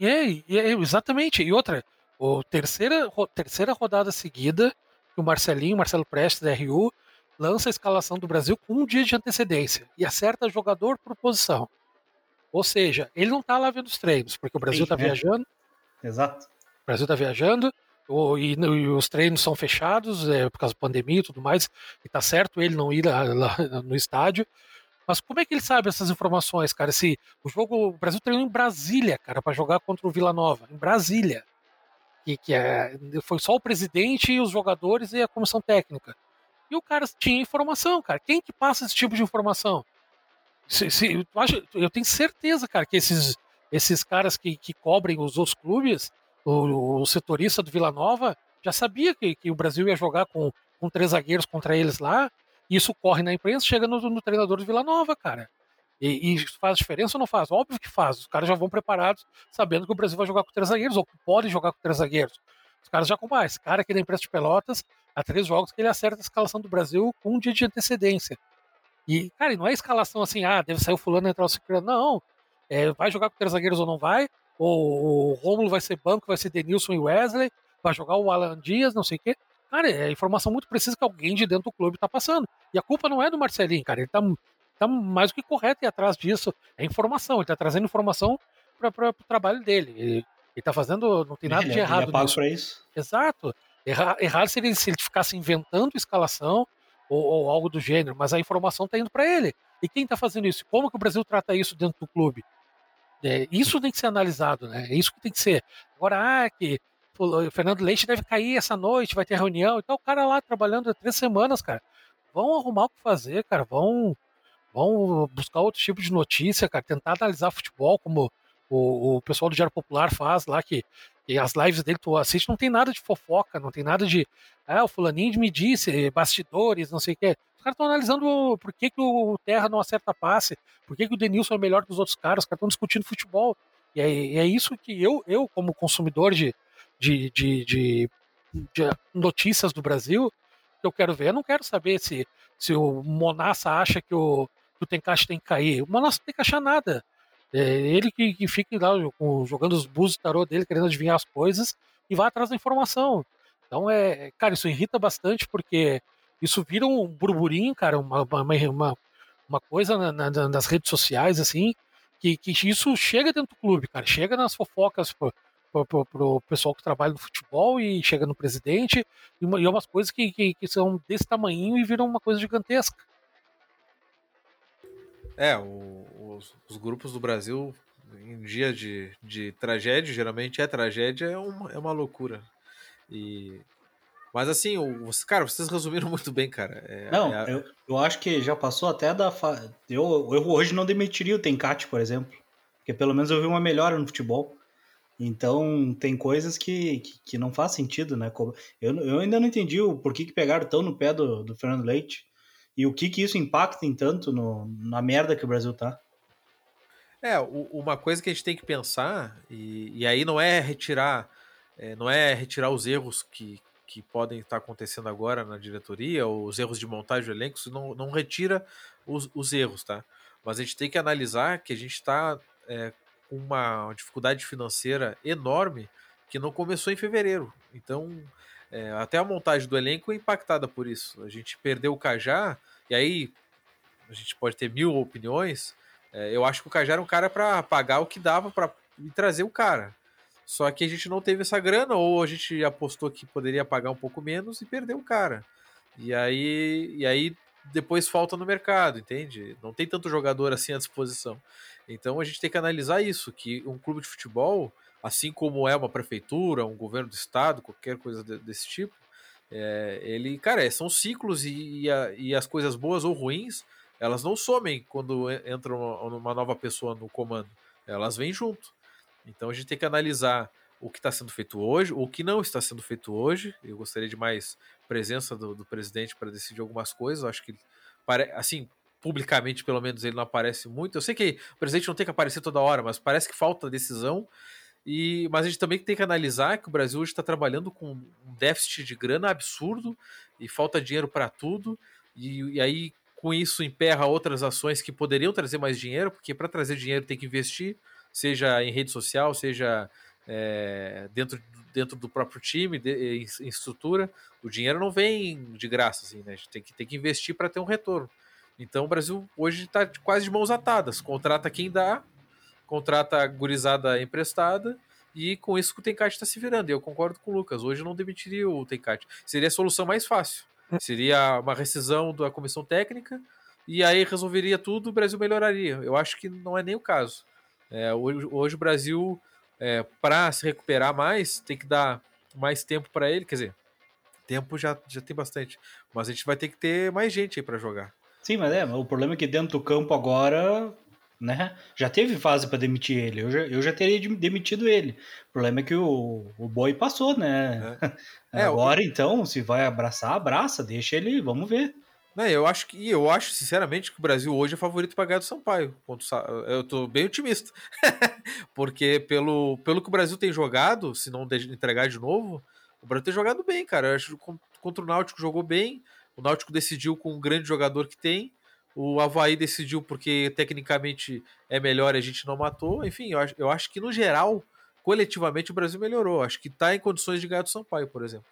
É, e é, exatamente. E outra, O terceira, terceira rodada seguida, o Marcelinho, Marcelo Prestes, da RU, lança a escalação do Brasil com um dia de antecedência e acerta jogador por posição. Ou seja, ele não está lá vendo os treinos, porque o Brasil está é. viajando. Exato. O Brasil está viajando, e, e, os treinos são fechados é, por causa da pandemia e tudo mais, e tá certo ele não ir lá, lá, no estádio. Mas como é que ele sabe essas informações, cara? Se o jogo, o Brasil treinou em Brasília, cara, para jogar contra o Vila Nova, em Brasília, que, que é, foi só o presidente e os jogadores e a comissão técnica. E o cara tinha informação, cara. Quem que passa esse tipo de informação? Se, se, eu tenho certeza, cara, que esses, esses caras que, que cobrem os outros clubes, o, o setorista do Vila Nova já sabia que, que o Brasil ia jogar com, com três zagueiros contra eles lá. E isso corre na imprensa, chega no, no treinador do Vila Nova, cara. E, e, faz diferença ou não faz? Óbvio que faz. Os caras já vão preparados, sabendo que o Brasil vai jogar com três zagueiros, ou pode jogar com três zagueiros. Os caras já com mais. Cara aqui da imprensa de Pelotas, há três jogos que ele acerta a escalação do Brasil com um dia de antecedência. E, cara, não é escalação assim, ah, deve sair o fulano entrar o ciclano. Não. É, vai jogar com três zagueiros ou não vai? Ou o Rômulo vai ser banco, vai ser Denilson e Wesley, vai jogar o Alan Dias, não sei o quê. Cara, é informação muito precisa que alguém de dentro do clube tá passando. E a culpa não é do Marcelinho, cara. Ele tá, tá mais do que correto e atrás disso. É informação. Ele tá trazendo informação para o trabalho dele. Ele, ele tá fazendo. Não tem nada ele, de errado ele é nisso. isso. Exato. Errar, errar se, ele, se ele ficasse inventando escalação ou, ou algo do gênero, mas a informação está indo para ele. E quem está fazendo isso? Como que o Brasil trata isso dentro do clube? É, isso tem que ser analisado, né? É isso que tem que ser. Agora, ah, que o Fernando Leite deve cair essa noite, vai ter reunião. Então, o cara lá trabalhando há três semanas, cara. Vão arrumar o que fazer, cara. Vão, vão buscar outro tipo de notícia, cara. Tentar analisar futebol como o, o pessoal do Diário Popular faz lá, que, as lives dele tu assiste, não tem nada de fofoca, não tem nada de. Ah, o fulaninho me disse, bastidores, não sei o que. Os caras estão analisando por que, que o Terra não acerta passe, por que, que o Denilson é melhor que os outros caras, os caras estão discutindo futebol. E é, é, isso que eu, eu como consumidor de, de, de, de, de notícias do Brasil, eu quero ver. Eu não quero saber se, se o Monassa acha que o, que o Tencaixa tem que cair. O Monassa não tem que achar nada. É ele que, que fica lá jogando os búzios tarô dele, querendo adivinhar as coisas e vai atrás da informação. Então, é, cara, isso irrita bastante porque isso vira um burburinho, cara, uma, uma, uma coisa na, na, nas redes sociais, assim, que, que isso chega dentro do clube, cara, chega nas fofocas pro, pro, pro pessoal que trabalha no futebol e chega no presidente, e, uma, e é umas coisas que, que, que são desse tamanho e viram uma coisa gigantesca. É, o, os, os, grupos do Brasil, em dia de, de tragédia, geralmente é tragédia, é uma, é uma loucura. E mas assim, o, cara, vocês resumiram muito bem, cara. É, não, é a... eu, eu acho que já passou até da. Fa... Eu, eu hoje não demitiria o Tencate, por exemplo. Porque pelo menos eu vi uma melhora no futebol. Então, tem coisas que, que, que não faz sentido, né? Eu, eu ainda não entendi o porquê que pegaram tão no pé do, do Fernando Leite. E o que que isso impacta em tanto no, na merda que o Brasil tá? É, uma coisa que a gente tem que pensar, e, e aí não é retirar, é, não é retirar os erros que, que podem estar acontecendo agora na diretoria, os erros de montagem do elenco, isso não, não retira os, os erros, tá? Mas a gente tem que analisar que a gente está é, com uma dificuldade financeira enorme que não começou em fevereiro. Então, é, até a montagem do elenco é impactada por isso. A gente perdeu o Cajá, e aí a gente pode ter mil opiniões. É, eu acho que o Cajá era um cara para pagar o que dava para trazer o cara. Só que a gente não teve essa grana, ou a gente apostou que poderia pagar um pouco menos e perdeu o cara. E aí, e aí depois falta no mercado, entende? Não tem tanto jogador assim à disposição. Então a gente tem que analisar isso, que um clube de futebol assim como é uma prefeitura, um governo do estado, qualquer coisa desse tipo, é, ele, cara, é, são ciclos e, e, a, e, as coisas boas ou ruins, elas não somem quando entra uma, nova pessoa no comando, elas vêm junto. Então a gente tem que analisar o que está sendo feito hoje, o que não está sendo feito hoje. Eu gostaria de mais presença do, do presidente para decidir algumas coisas. Eu acho que, assim, publicamente, pelo menos, ele não aparece muito. Eu sei que o presidente não tem que aparecer toda hora, mas parece que falta decisão e, mas a gente também tem que analisar que o Brasil hoje está trabalhando com um déficit de grana absurdo e falta dinheiro para tudo. E, e, aí, com isso, emperra outras ações que poderiam trazer mais dinheiro, porque para trazer dinheiro tem que investir, seja em rede social, seja é, dentro, dentro do próprio time, de, em, em, estrutura. O dinheiro não vem de graça, assim, né? A gente tem que, tem que investir para ter um retorno. Então o Brasil hoje está quase de mãos atadas. Contrata quem dá, contrata a gurizada emprestada e com isso o Tencate está se virando. E eu concordo com o Lucas. Hoje não demitiria o Tencate. Seria a solução mais fácil. Seria uma rescisão da comissão técnica e aí resolveria tudo, o Brasil melhoraria. Eu acho que não é nem o caso. É, hoje, hoje, o Brasil, é, para se recuperar mais, tem que dar mais tempo para ele. Quer dizer, tempo já, já tem bastante, mas a gente vai ter que ter mais gente aí para jogar. Sim, mas é, o problema é que dentro do campo agora, né, já teve fase para demitir ele. Eu já, eu já teria demitido ele. O problema é que o, o boi passou, né? É. agora, então, se vai abraçar, abraça, deixa ele, vamos ver. Né, eu acho que eu acho sinceramente que o Brasil hoje é favorito para ganhar do Sampaio. Eu tô bem otimista. Porque pelo, pelo que o Brasil tem jogado, se não entregar de novo, o Brasil tem jogado bem, cara. Eu acho que contra o Náutico jogou bem. O Náutico decidiu com um grande jogador que tem. O Havaí decidiu porque tecnicamente é melhor e a gente não matou. Enfim, eu acho, eu acho que no geral, coletivamente, o Brasil melhorou. Acho que está em condições de ganhar do Sampaio, por exemplo.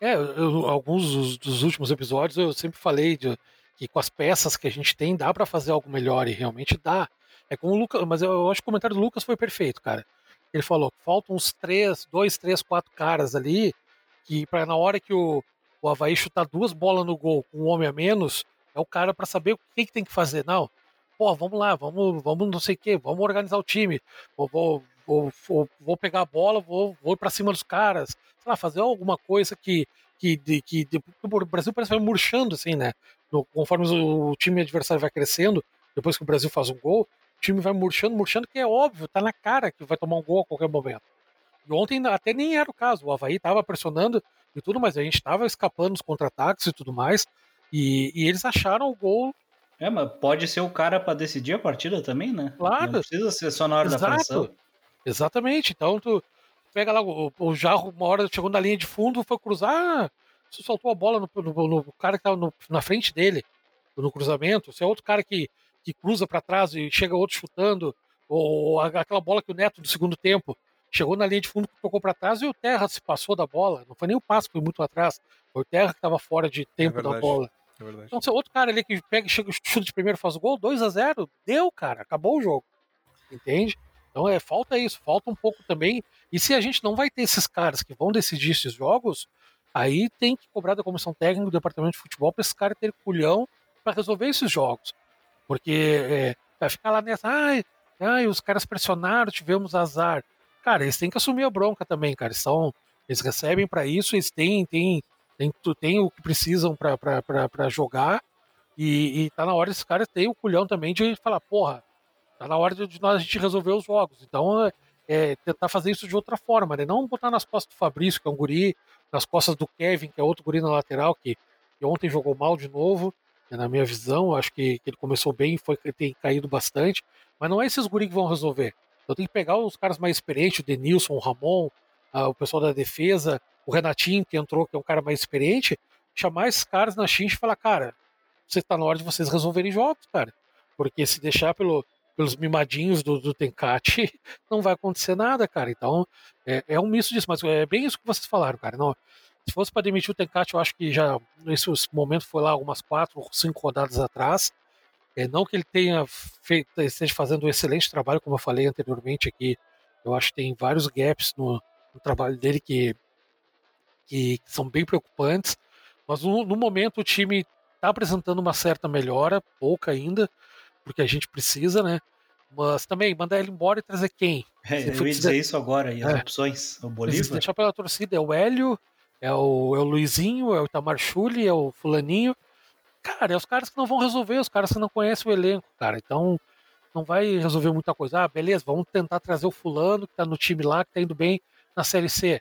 É, eu, alguns dos, dos, últimos episódios eu sempre falei de, que com as peças que a gente tem dá para fazer algo melhor e realmente dá. É como o Lucas, mas eu acho que o comentário do Lucas foi perfeito, cara. Ele falou que faltam uns três, dois, três, quatro caras ali que para na hora que o, o Havaí chutar duas bolas no gol com um homem a menos, é o cara para saber o que, que, tem que fazer. Não, pô, vamos lá, vamos, vamos não sei o que, vamos organizar o time, vou, vou, vou, vou, pegar a bola, vou, vou para cima dos caras, sei lá, fazer alguma coisa que que, de, que de, o Brasil parece que vai murchando assim, né? No, conforme o, time adversário vai crescendo, depois que o Brasil faz um gol, o time vai murchando, murchando, que é óbvio, tá na cara que vai tomar um gol a qualquer momento. E ontem até nem era o caso, o Havaí tava pressionando e tudo, mas a gente tava escapando dos contra-ataques e tudo mais, e, e, eles acharam o gol. É, mas pode ser o cara para decidir a partida também, né? Claro. Não precisa ser só na hora Exato. da pressão. Exatamente. Então, tu, pega lá o, o Jarro, uma hora chegou na linha de fundo, foi cruzar, soltou a bola no, no, no cara que estava na frente dele, no cruzamento. Se é outro cara que, que cruza para trás e chega outro chutando, ou aquela bola que o Neto do segundo tempo chegou na linha de fundo, tocou para trás e o Terra se passou da bola. Não foi nem o passo, foi muito atrás. Foi o Terra que estava fora de tempo é da bola. É então, se é outro cara ali que pega, chega, chuta de primeiro faz o gol, 2 a 0 deu, cara, acabou o jogo. Entende? Então é, falta isso, falta um pouco também. E se a gente não vai ter esses caras que vão decidir esses jogos, aí tem que cobrar da comissão técnica do departamento de futebol para esses caras terem culhão para resolver esses jogos. Porque é, vai ficar lá nessa, ai, ai, os caras pressionaram, tivemos azar. Cara, eles têm que assumir a bronca também, cara. Eles, são, eles recebem para isso, eles têm, têm, têm, têm o que precisam para jogar. E, e tá na hora desses caras terem o culhão também de falar, porra, Tá na hora de nós a gente resolver os jogos. Então, é, é, tentar fazer isso de outra forma, né? Não botar nas costas do Fabrício, que é um guri, nas costas do Kevin, que é outro guri na lateral, que, que ontem jogou mal de novo, né? na minha visão. Acho que, que ele começou bem, foi tem caído bastante. Mas não é esses guri que vão resolver. Eu tenho que pegar os caras mais experientes, o Denilson, o Ramon, o pessoal da defesa, o Renatinho, que entrou, que é um cara mais experiente, chamar esses caras na xincha e falar, cara, você tá na hora de vocês resolverem jogos, cara. Porque se deixar pelo, pelos mimadinhos do, do Tenkate, não vai acontecer nada, cara. Então, é, é, um misto disso, mas é bem isso que vocês falaram, cara. Não, se fosse para demitir o Tenkate, eu acho que já nesse momento foi lá algumas quatro ou cinco rodadas atrás. É, não que ele tenha feito, esteja fazendo um excelente trabalho, como eu falei anteriormente aqui. Eu acho que tem vários gaps no, no trabalho dele que, que, são bem preocupantes. Mas no, no momento o time está apresentando uma certa melhora, pouca ainda porque a gente precisa, né? Mas também mandar ele embora e trazer quem? É, eu ia dizer isso agora, e as é. opções? O Bolívar? Se deixar pela torcida, é o Hélio, é o, é o Luizinho, é o Itamar Chuli, é o Fulaninho. Cara, é os caras que não vão resolver, os caras que não conhecem o elenco, cara. Então, não vai resolver muita coisa. Ah, beleza, vamos tentar trazer o fulano que tá no time lá, que tá indo bem na Série C.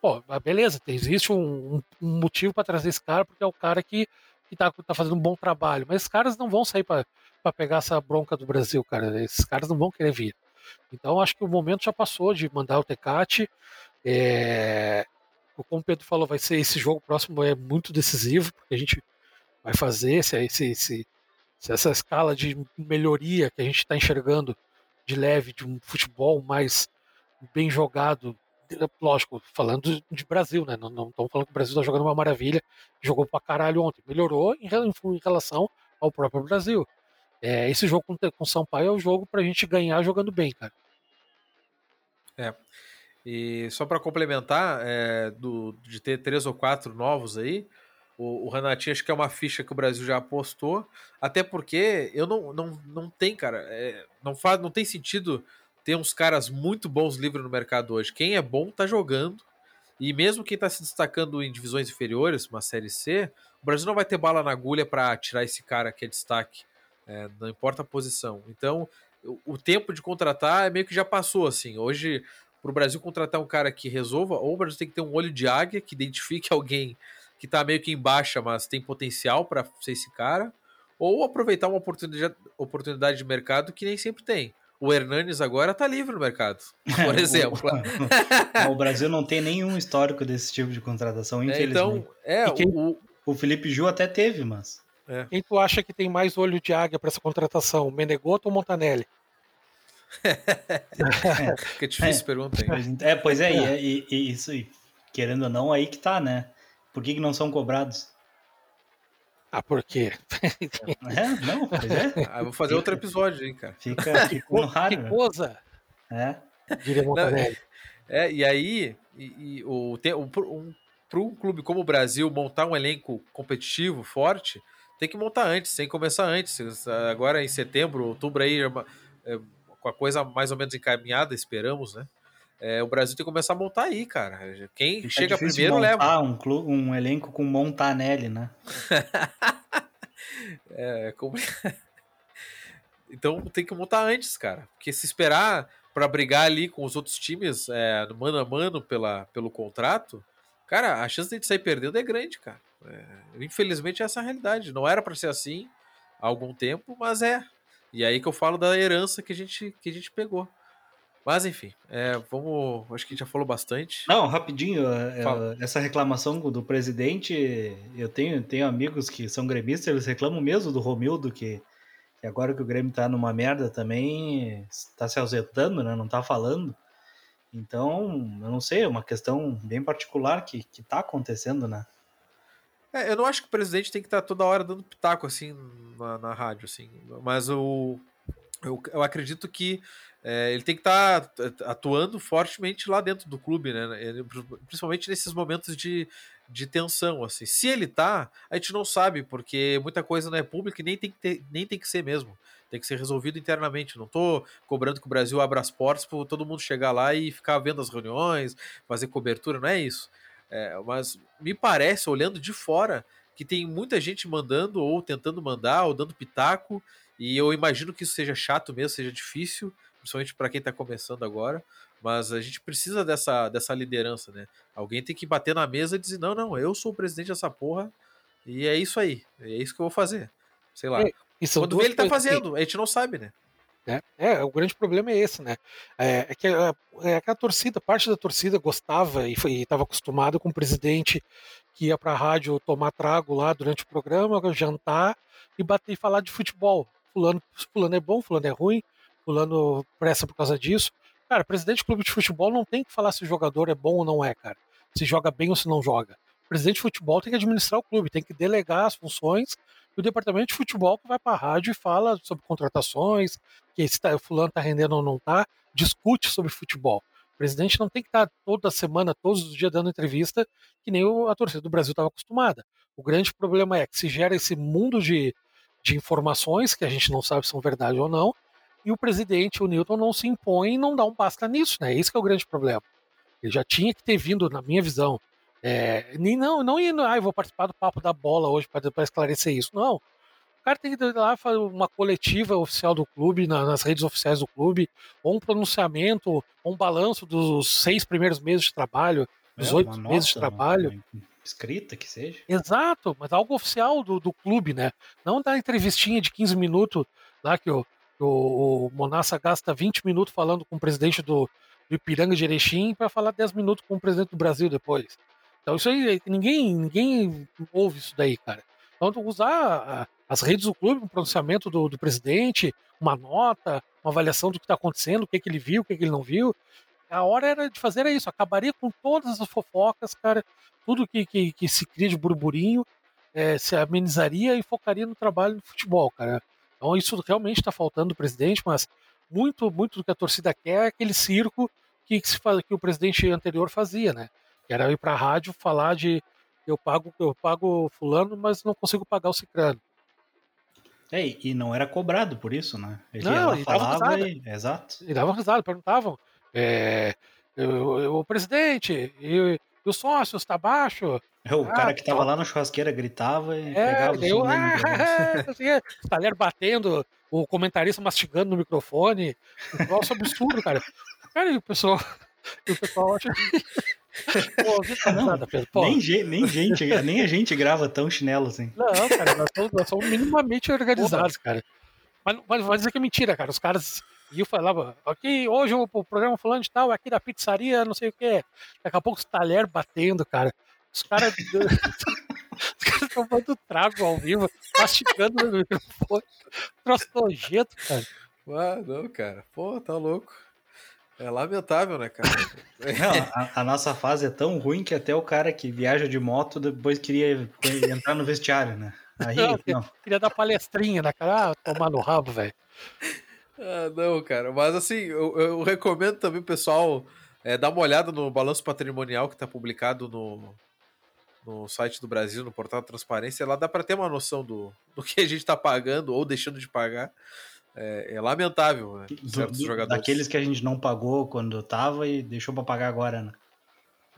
Pô, beleza, existe um, um motivo para trazer esse cara, porque é o cara que, que tá, tá fazendo um bom trabalho. Mas caras não vão sair para pegar essa bronca do Brasil, cara. Esses caras não vão querer vir. Então acho que o momento já passou de mandar o Tecate. É... Como o Pedro falou, vai ser esse jogo próximo é muito decisivo, porque a gente vai fazer esse, esse, essa escala de melhoria que a gente está enxergando de leve, de um futebol mais, bem jogado, lógico, falando de Brasil, né? Não, estamos falando que o Brasil está jogando uma maravilha, jogou pra caralho ontem. Melhorou em, em relação ao próprio Brasil. É, esse jogo com, com Sampaio é o jogo pra gente ganhar jogando bem, cara. É. E só para complementar, é, do, de ter três ou quatro novos aí, o, o Renatinho acho que é uma ficha que o Brasil já apostou, até porque eu não, não, não tem, cara, é, não, faz, não tem sentido ter uns caras muito bons livres no mercado hoje. Quem é bom tá jogando, e mesmo quem está se destacando em divisões inferiores, uma Série C, o Brasil não vai ter bala na agulha para tirar esse cara que é destaque, é, não importa a posição. Então, o, o tempo de contratar é meio que já passou, assim. Hoje, para o Brasil contratar um cara que resolva, ou o Brasil tem que ter um olho de águia que identifique alguém que está meio que em baixa, mas tem potencial para ser esse cara, ou aproveitar uma oportunidade, oportunidade de mercado que nem sempre tem. O Hernanes agora está livre no mercado, por exemplo. o, o, Brasil não tem nenhum histórico desse tipo de contratação, infelizmente. É, então, é, quem, o, o Felipe Ju até teve, mas. É. Quem tu acha que tem mais olho de águia para essa contratação, Menegoto ou Montanelli? é, Fica difícil é, pergunta, hein? É, pois é, é. E, e, isso, querendo ou não, aí que tá, né? Por que, que não são cobrados? Ah, por quê? É, não, pois é. Ah, vou fazer fica, outro episódio, hein, cara. Fica, fica no raro. Que coisa! É. Diria Montanelli. É, e aí, e, e o, tem, um, um, para um clube como o Brasil montar um elenco competitivo, forte, tem que montar antes, tem que começar antes. Agora em setembro, outubro aí, é, com a coisa mais ou menos encaminhada, esperamos, né? É, o Brasil tem que começar a montar aí, cara. Quem é chega primeiro montar leva. Um, clube, um elenco com Montanelli, né? é, é complicado. Então tem que montar antes, cara. Porque se esperar para brigar ali com os outros times é, mano a mano pela, pelo contrato, cara, a chance de sair perdendo é grande, cara. É, infelizmente essa é a realidade. Não era para ser assim há algum tempo, mas é. E aí que eu falo da herança que a gente, que a gente pegou. Mas enfim, é, vamos. Acho que a gente já falou bastante. Não, rapidinho, é, é essa reclamação do presidente, eu tenho, tenho amigos que são gremistas, eles reclamam mesmo do Romildo, que, que agora que o Grêmio tá numa merda também, está se ausentando, né? Não tá falando. Então, eu não sei, é uma questão bem particular que, que tá acontecendo, né? É, eu não acho que o presidente tem que estar toda hora dando pitaco assim na, na rádio, assim. Mas eu, eu, eu acredito que é, ele tem que estar tá atuando fortemente lá dentro do clube, né? Principalmente nesses momentos de, de tensão, assim. Se ele tá, a gente não sabe, porque muita coisa não é pública e nem tem que, ter, nem tem que ser mesmo. Tem que ser resolvido internamente. Não tô cobrando que o Brasil abra as portas para todo mundo chegar lá e ficar vendo as reuniões, fazer cobertura, não é isso. É, mas me parece, olhando de fora, que tem muita gente mandando ou tentando mandar ou dando pitaco, e eu imagino que isso seja chato mesmo, seja difícil, principalmente para quem está começando agora, mas a gente precisa dessa, dessa liderança, né? Alguém tem que bater na mesa e dizer: não, não, eu sou o presidente dessa porra e é isso aí, é isso que eu vou fazer. Sei lá. É, Quando vê, ele tá fazendo, que... a gente não sabe, né? É, é, o grande problema é esse, né? É, é que, a, é que a torcida, parte da torcida gostava e estava acostumada com o presidente que ia para a rádio tomar trago lá durante o programa, jantar e bater e falar de futebol. Fulano, fulano é bom, fulano é ruim, fulano pressa por causa disso. Cara, presidente de clube de futebol não tem que falar se o jogador é bom ou não é, cara. Se joga bem ou se não joga. Presidente de futebol tem que administrar o clube, tem que delegar as funções e o departamento de futebol que vai para a rádio e fala sobre contratações, que se tá, fulano está rendendo ou não está, discute sobre futebol. O presidente não tem que estar tá toda semana, todos os dias dando entrevista, que nem a torcida do Brasil estava acostumada. O grande problema é que se gera esse mundo de, de informações, que a gente não sabe se são verdade ou não, e o presidente, o Newton, não se impõe e não dá um basta nisso, né? Esse é o grande problema. Ele já tinha que ter vindo, na minha visão, é, nem não, não ir, ah, eu vou participar do papo da bola hoje para esclarecer isso. Não. O cara tem que ir lá fazer uma coletiva oficial do clube, na, nas redes oficiais do clube, ou um pronunciamento, ou um balanço dos seis primeiros meses de trabalho, dos é, oito meses de trabalho. escrita que seja. Exato, mas algo oficial do, do clube, né? Não da entrevistinha de 15 minutos lá que o, o, o Monassa gasta 20 minutos falando com o presidente do, do Ipiranga de Erechim para falar 10 minutos com o presidente do Brasil depois. Então isso aí, ninguém, ninguém ouve isso daí, cara. Então usar as redes do clube, um pronunciamento do, do presidente, uma nota, uma avaliação do que está acontecendo, o que, que ele viu, o que, que ele não viu. a hora era de fazer isso, acabaria com todas as fofocas, cara, tudo que, que, que se cria de burburinho, é, se amenizaria e focaria no trabalho do futebol, cara. Então isso realmente está faltando do presidente, mas muito, muito do que a torcida quer é aquele circo que, que, se faz, que o presidente anterior fazia, né? Que era ir para a rádio falar de eu pago, eu pago fulano, mas não consigo pagar o cicrano. É, e não era cobrado por isso, né? Ele não, e falava e... Exato. E davam risada, perguntavam. É, o presidente e, e, os sócios, tá baixo? É, o ah, cara que tava lá na churrasqueira gritava e é, pegava eu, ah, o talher batendo, o comentarista mastigando no microfone. Um troço absurdo, cara. Cara, e o pessoal. E o pessoal acha. Pô, tá nada, Pedro. Pô. Nem, nem, gente, nem a gente grava tão chinelo assim. Não, cara, nós somos, nós somos minimamente organizados, cara. Mas, mas vai dizer que é mentira, cara. Os caras iam falava, aqui, hoje o, o programa falando de tal, aqui da pizzaria, não sei o que. Daqui a pouco os talher batendo, cara. Os caras. os caras tomando trago ao vivo, mastigando no microfone. Troço nojento, cara. Ah, não, cara. Pô, tá louco. É lamentável, né, cara? Não, a, a, nossa fase é tão ruim que até o cara que viaja de moto depois queria entrar no vestiário, né? Aí, não, não. Queria dar palestrinha na cara, ah, tomar no rabo, velho. Ah, não, cara. Mas assim, eu, eu recomendo também pessoal é, dar uma olhada no balanço patrimonial que está publicado no, no site do Brasil, no portal Transparência. Lá dá para ter uma noção do, do que a gente está pagando ou deixando de pagar é, é lamentável, né? Certos do, jogadores. Daqueles que a gente não pagou quando tava e deixou para pagar agora, né?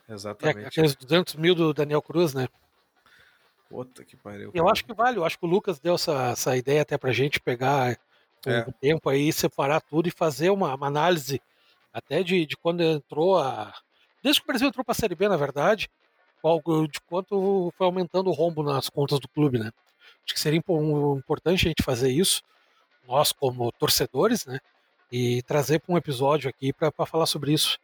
Exatamente. É, aqueles 200 mil do Daniel Cruz, né? Puta que pariu. Eu acho que vale, eu acho que o Lucas deu essa, essa ideia até pra gente pegar é. o tempo aí, separar tudo e fazer uma, uma análise até de, de quando entrou a. Desde que o Brasil entrou pra Série B, na verdade, de quanto foi aumentando o rombo nas contas do clube, né? Acho que seria importante a gente fazer isso nós como torcedores, né? E trazer para um episódio aqui para falar sobre isso.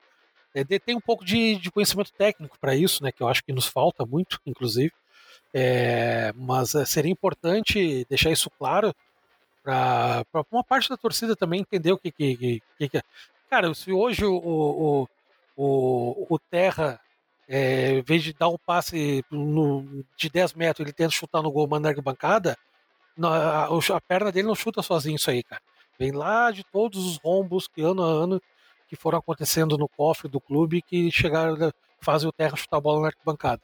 É, tem um pouco de, de conhecimento técnico para isso, né? Que eu acho que nos falta muito, inclusive. É, mas é, seria importante deixar isso claro para uma parte da torcida também entender o que, que, que, que é. Cara, se hoje o, o, o, o Terra, é, em vez de dar um passe no, de 10 metros, ele tenta chutar no gol, mandar bancada, a, a perna dele não chuta sozinho isso aí, cara. Vem lá de todos os rombos que ano a ano que foram acontecendo no cofre do clube que chegaram, fazem o Terra chutar a bola na arquibancada.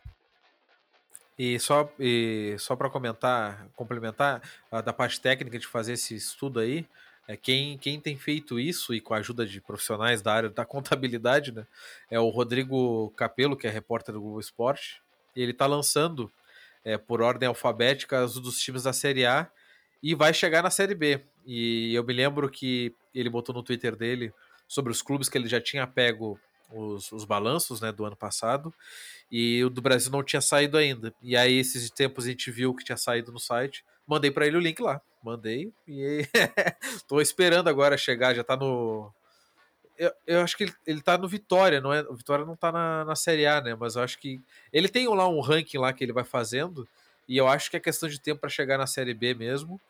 E só, e só para comentar, complementar da parte técnica de fazer esse estudo aí, é quem, quem tem feito isso e com a ajuda de profissionais da área da contabilidade, né, é o Rodrigo Capelo, que é repórter do Google Esporte. Ele está lançando é, por ordem alfabética os dos times da Série A e vai chegar na Série B. E eu me lembro que ele botou no Twitter dele sobre os clubes que ele já tinha pego os, os balanços né, do ano passado e o do Brasil não tinha saído ainda. E aí, esses tempos a gente viu que tinha saído no site. Mandei para ele o link lá. Mandei e tô esperando agora chegar. Já tá no. Eu, eu acho que ele, ele tá no Vitória, não é? O Vitória não tá na, na Série A, né? Mas eu acho que. Ele tem lá um ranking lá que ele vai fazendo. E eu acho que é questão de tempo para chegar na Série B mesmo.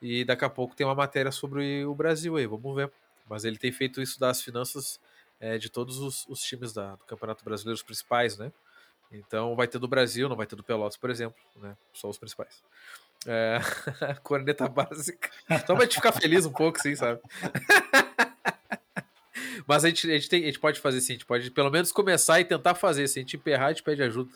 E daqui a pouco tem uma matéria sobre o Brasil aí, vamos ver. Mas ele tem feito isso das finanças é, de todos os, os times da, do Campeonato Brasileiro, os principais, né? Então vai ter do Brasil, não vai ter do Pelotas, por exemplo, né? Só os principais. É... Corneta básica. Só pra gente ficar feliz um pouco, sim, sabe? Mas a gente, a, gente tem, a gente pode fazer assim, a gente pode pelo menos começar e tentar fazer. Se a gente emperrar, a gente pede ajuda.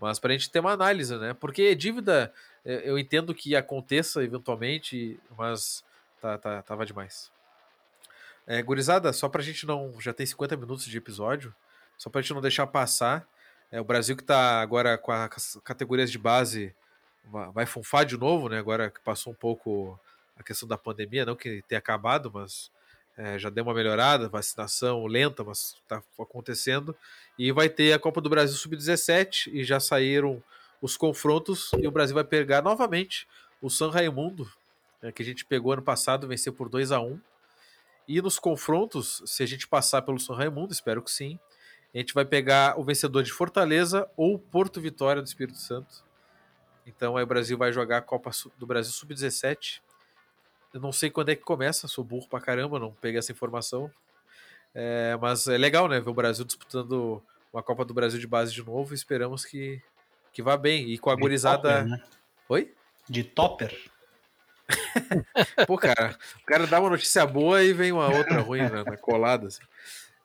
Mas pra gente ter uma análise, né? Porque dívida, é, eu entendo que aconteça eventualmente, mas tá, tá, tava demais. É, gurizada, só pra gente não. Já tem 50 minutos de episódio. Só pra gente não deixar passar. É, o Brasil que está agora com as categorias de base vai funfar de novo, né? Agora que passou um pouco a questão da pandemia, não que tenha acabado, mas é, já deu uma melhorada, vacinação lenta, mas está acontecendo. E vai ter a Copa do Brasil Sub-17 e já saíram os confrontos e o Brasil vai pegar novamente o San Raimundo, é, que a gente pegou ano passado, venceu por 2 a 1 E nos confrontos, se a gente passar pelo São Raimundo, espero que sim, a gente vai pegar o vencedor de Fortaleza ou Porto Vitória do Espírito Santo. Então aí o Brasil vai jogar a Copa do Brasil Sub-17. Eu não sei quando é que começa, sou burro pra caramba, não peguei essa informação. É, mas é legal, né? Ver o Brasil disputando uma Copa do Brasil de base de novo. Esperamos que, que vá bem. E com a De gurizada. topper, né? Oi? De topper. Pô, cara, o cara dá uma notícia boa e vem uma outra ruim né, na colada. Assim.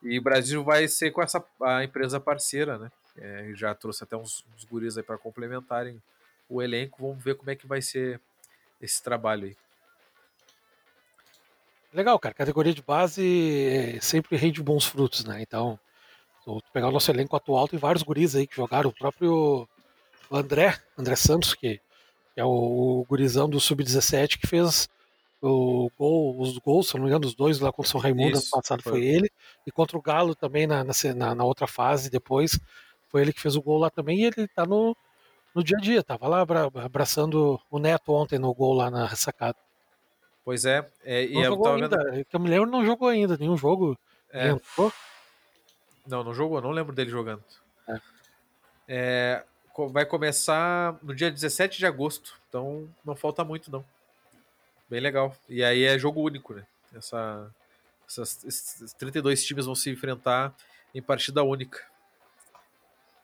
E o Brasil vai ser com essa a empresa parceira, né? É, já trouxe até uns, uns guris aí para complementarem o elenco. Vamos ver como é que vai ser esse trabalho aí. Legal, cara. Categoria de base é, sempre rende bons frutos, né? Então, tu pegar o nosso elenco atual, tem vários guris aí que jogaram. O próprio André, André Santos, que é o, gurizão do Sub-17, que fez o gol, os gols, se não me engano, os dois lá contra o São Raimundo Isso, ano passado foi. foi. ele. E contra o Galo também na, na- na outra fase depois. Foi ele que fez o gol lá também. E ele tá no, no dia a dia. Tava lá abra- abraçando o Neto ontem no gol lá na ressacada. Pois é, é e Não eu jogou vendo. ainda. Que eu me lembro, não jogou ainda nenhum jogo. É. Não, não jogou, não lembro dele jogando. É. É, vai começar no dia 17 de agosto, então não falta muito, não. Bem legal. E aí é jogo único, né? Essa, essas, esses 32 times vão se enfrentar em partida única.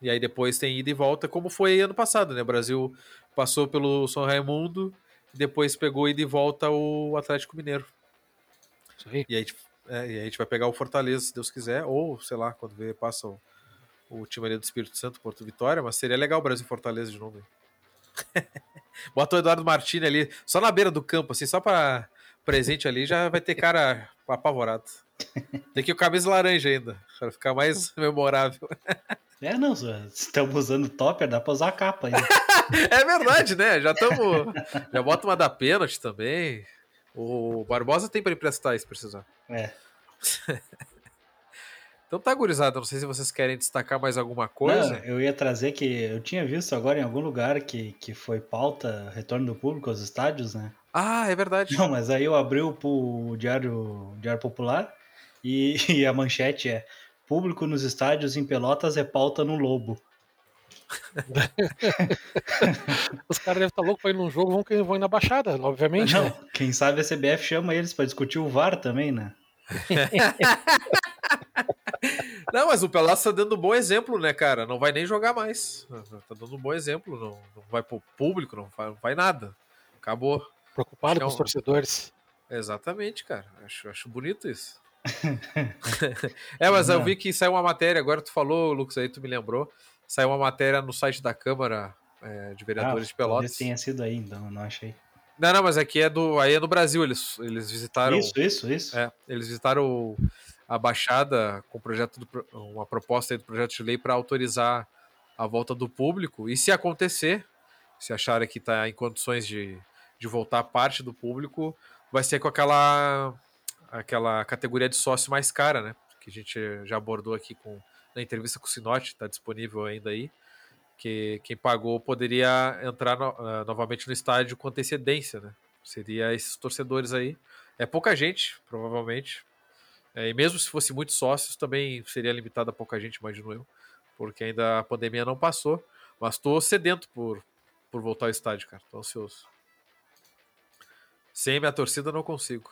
E aí depois tem ida e volta, como foi ano passado, né? O Brasil passou pelo São Raimundo, depois pegou ida e volta o Atlético Mineiro. Isso aí. E aí, a gente- é, e aí a gente vai pegar o Fortaleza, se Deus quiser, ou sei lá, quando vê, passa o, o time ali do Espírito Santo, Porto Vitória, mas seria legal o Brasil e Fortaleza de novo. Bota o Eduardo Martini ali, só na beira do campo, assim, só para presente ali, já vai ter cara apavorado. Tem que ir com camisa laranja ainda, para ficar mais memorável. É, não, se estamos usando topper, dá pra usar a capa aí. É verdade, né? Já estamos. Já bota uma da pênalti também. O Barbosa tem para emprestar se precisar. É. Então tá, gurizada. Não sei se vocês querem destacar mais alguma coisa. Não, eu ia trazer que eu tinha visto agora em algum lugar que, que foi pauta retorno do público aos estádios, né? Ah, é verdade. Não, mas aí eu abri o, o Diário, Diário Popular e, e a manchete é Público nos estádios em Pelotas é pauta no Lobo. Os caras devem estar loucos pra ir num jogo, vão, que- vão ir na Baixada, obviamente. Não, né? quem sabe a CBF chama eles pra discutir o VAR também, né? Não, mas o Pelotas tá dando um bom exemplo, né, cara? Não vai nem jogar mais. Tá dando um bom exemplo. Não, não vai pro público, não vai, não vai nada. Acabou. Preocupado Acho com os é um- torcedores. Exatamente, cara. Acho, acho bonito isso. é, mas eu vi que saiu uma matéria, agora tu falou, Lucas, aí tu me lembrou. Saiu uma matéria no site da Câmara é, de Vereadores de Ah, talvez Pelotas. tenha sido aí, então, não achei. Não, não, mas aqui é do. Aí é no Brasil. Eles, eles visitaram. Isso, isso, isso. É, eles visitaram a Baixada com projeto do uma proposta aí do projeto de lei para autorizar a volta do público. E se acontecer, se acharem que está em condições de, de voltar parte do público, vai ser com aquela, aquela categoria de sócio mais cara, né? Que a gente já abordou aqui com, na entrevista com o Sinote, está disponível ainda aí. Que quem pagou poderia entrar no- ah, novamente no estádio com antecedência, né? Seria esses torcedores aí. É pouca gente, provavelmente. É, e mesmo se fosse muitos sócios, também seria limitado a pouca gente, imagino eu. Porque ainda a pandemia não passou. Mas estou sedento por, por voltar ao estádio, cara. Tô ansioso. Sem minha torcida, não consigo.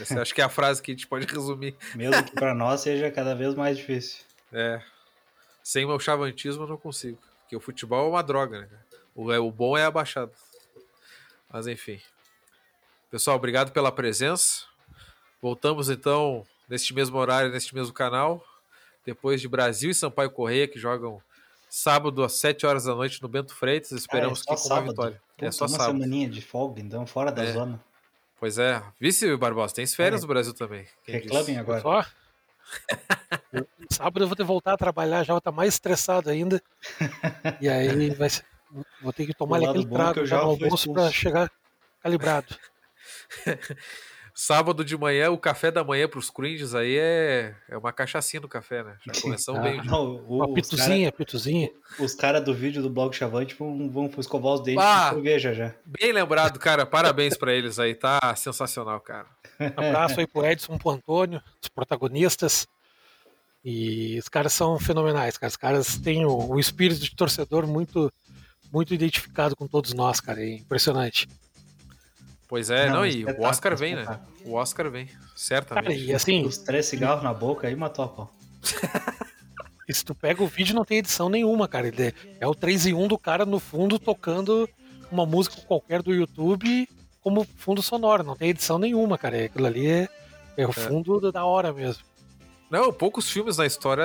Essa acho que é a frase que a gente pode resumir. Mesmo que pra nós seja cada vez mais difícil. É. Sem meu chavantismo, eu não consigo. Porque o futebol é uma droga, né? cara? O, é, o bom é a baixada. Mas enfim. Pessoal, obrigado pela presença. Voltamos então neste mesmo horário, neste mesmo canal. Depois de Brasil e Sampaio Correia, que jogam sábado às 7 horas da noite no Bento Freitas. Esperamos Ah, é só que com uma sábado. vitória. é Puta, só uma sábado. semaninha de folga, então, fora da É. zona. Pois é. Vice Barbosa, tem férias É. no Brasil também. Quem Reclamem disse? agora. Só. Eu- Sábado eu vou ter que voltar a trabalhar, já vou estar mais estressado ainda. E aí vai ser- vou ter que tomar aquele é trago já no almoço para chegar calibrado. Sábado de manhã, o café da manhã pros cringes aí é, é uma cachaçinha no café, né? Já começamos Ah, bem. dia. Não, o- Uma os pituzinha, pituzinha. cara- Os caras do vídeo do blog Chavante vão, vão escovar os dentes Ah! com cerveja já. Bem lembrado, cara. Parabéns pra eles aí. Tá sensacional, cara. Abraço aí pro Edson, pro Antônio, os protagonistas. E os caras são fenomenais, cara. Os caras têm o, o espírito de torcedor muito, muito identificado com todos nós, cara. É impressionante. Pois é, não, Não, e o espetáculo, Oscar vem, né? O Oscar vem, Cara, certamente. e assim, Os três cigarros na boca aí matou a pau. e se tu pega o vídeo, não tem edição nenhuma, cara. Ele é- é o 3 em 1 do cara no fundo tocando uma música qualquer do YouTube como fundo sonoro. Não tem edição nenhuma, cara. Aquilo ali é, é o fundo da- da hora mesmo. Não, poucos filmes na história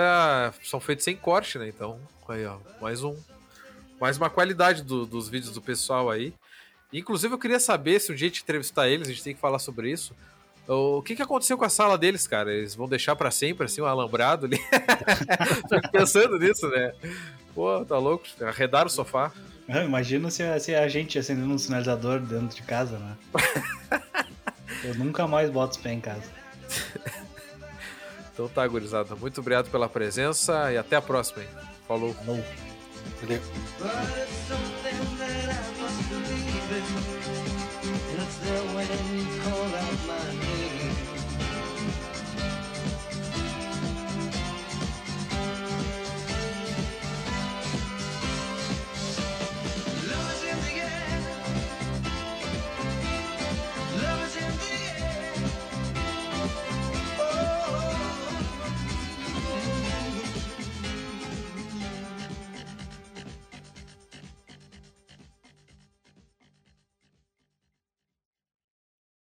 são feitos sem corte, né? Então, aí, ó, mais um. Mais uma qualidade do- dos vídeos do pessoal aí. Inclusive, eu queria saber se um dia a gente entrevistar eles, a gente tem que falar sobre isso. O que, que aconteceu com a sala deles, cara? Eles vão deixar pra sempre, assim, um alambrado ali? Fico pensando nisso, né? Pô, tá louco? Arredaram o sofá. Ah, Imagina se a, se a gente acendendo um sinalizador dentro de casa, né? Eu nunca mais boto os pés em casa. Então tá, gurizada. Muito obrigado pela presença e até a próxima, hein? Falou. Falou. Entendeu?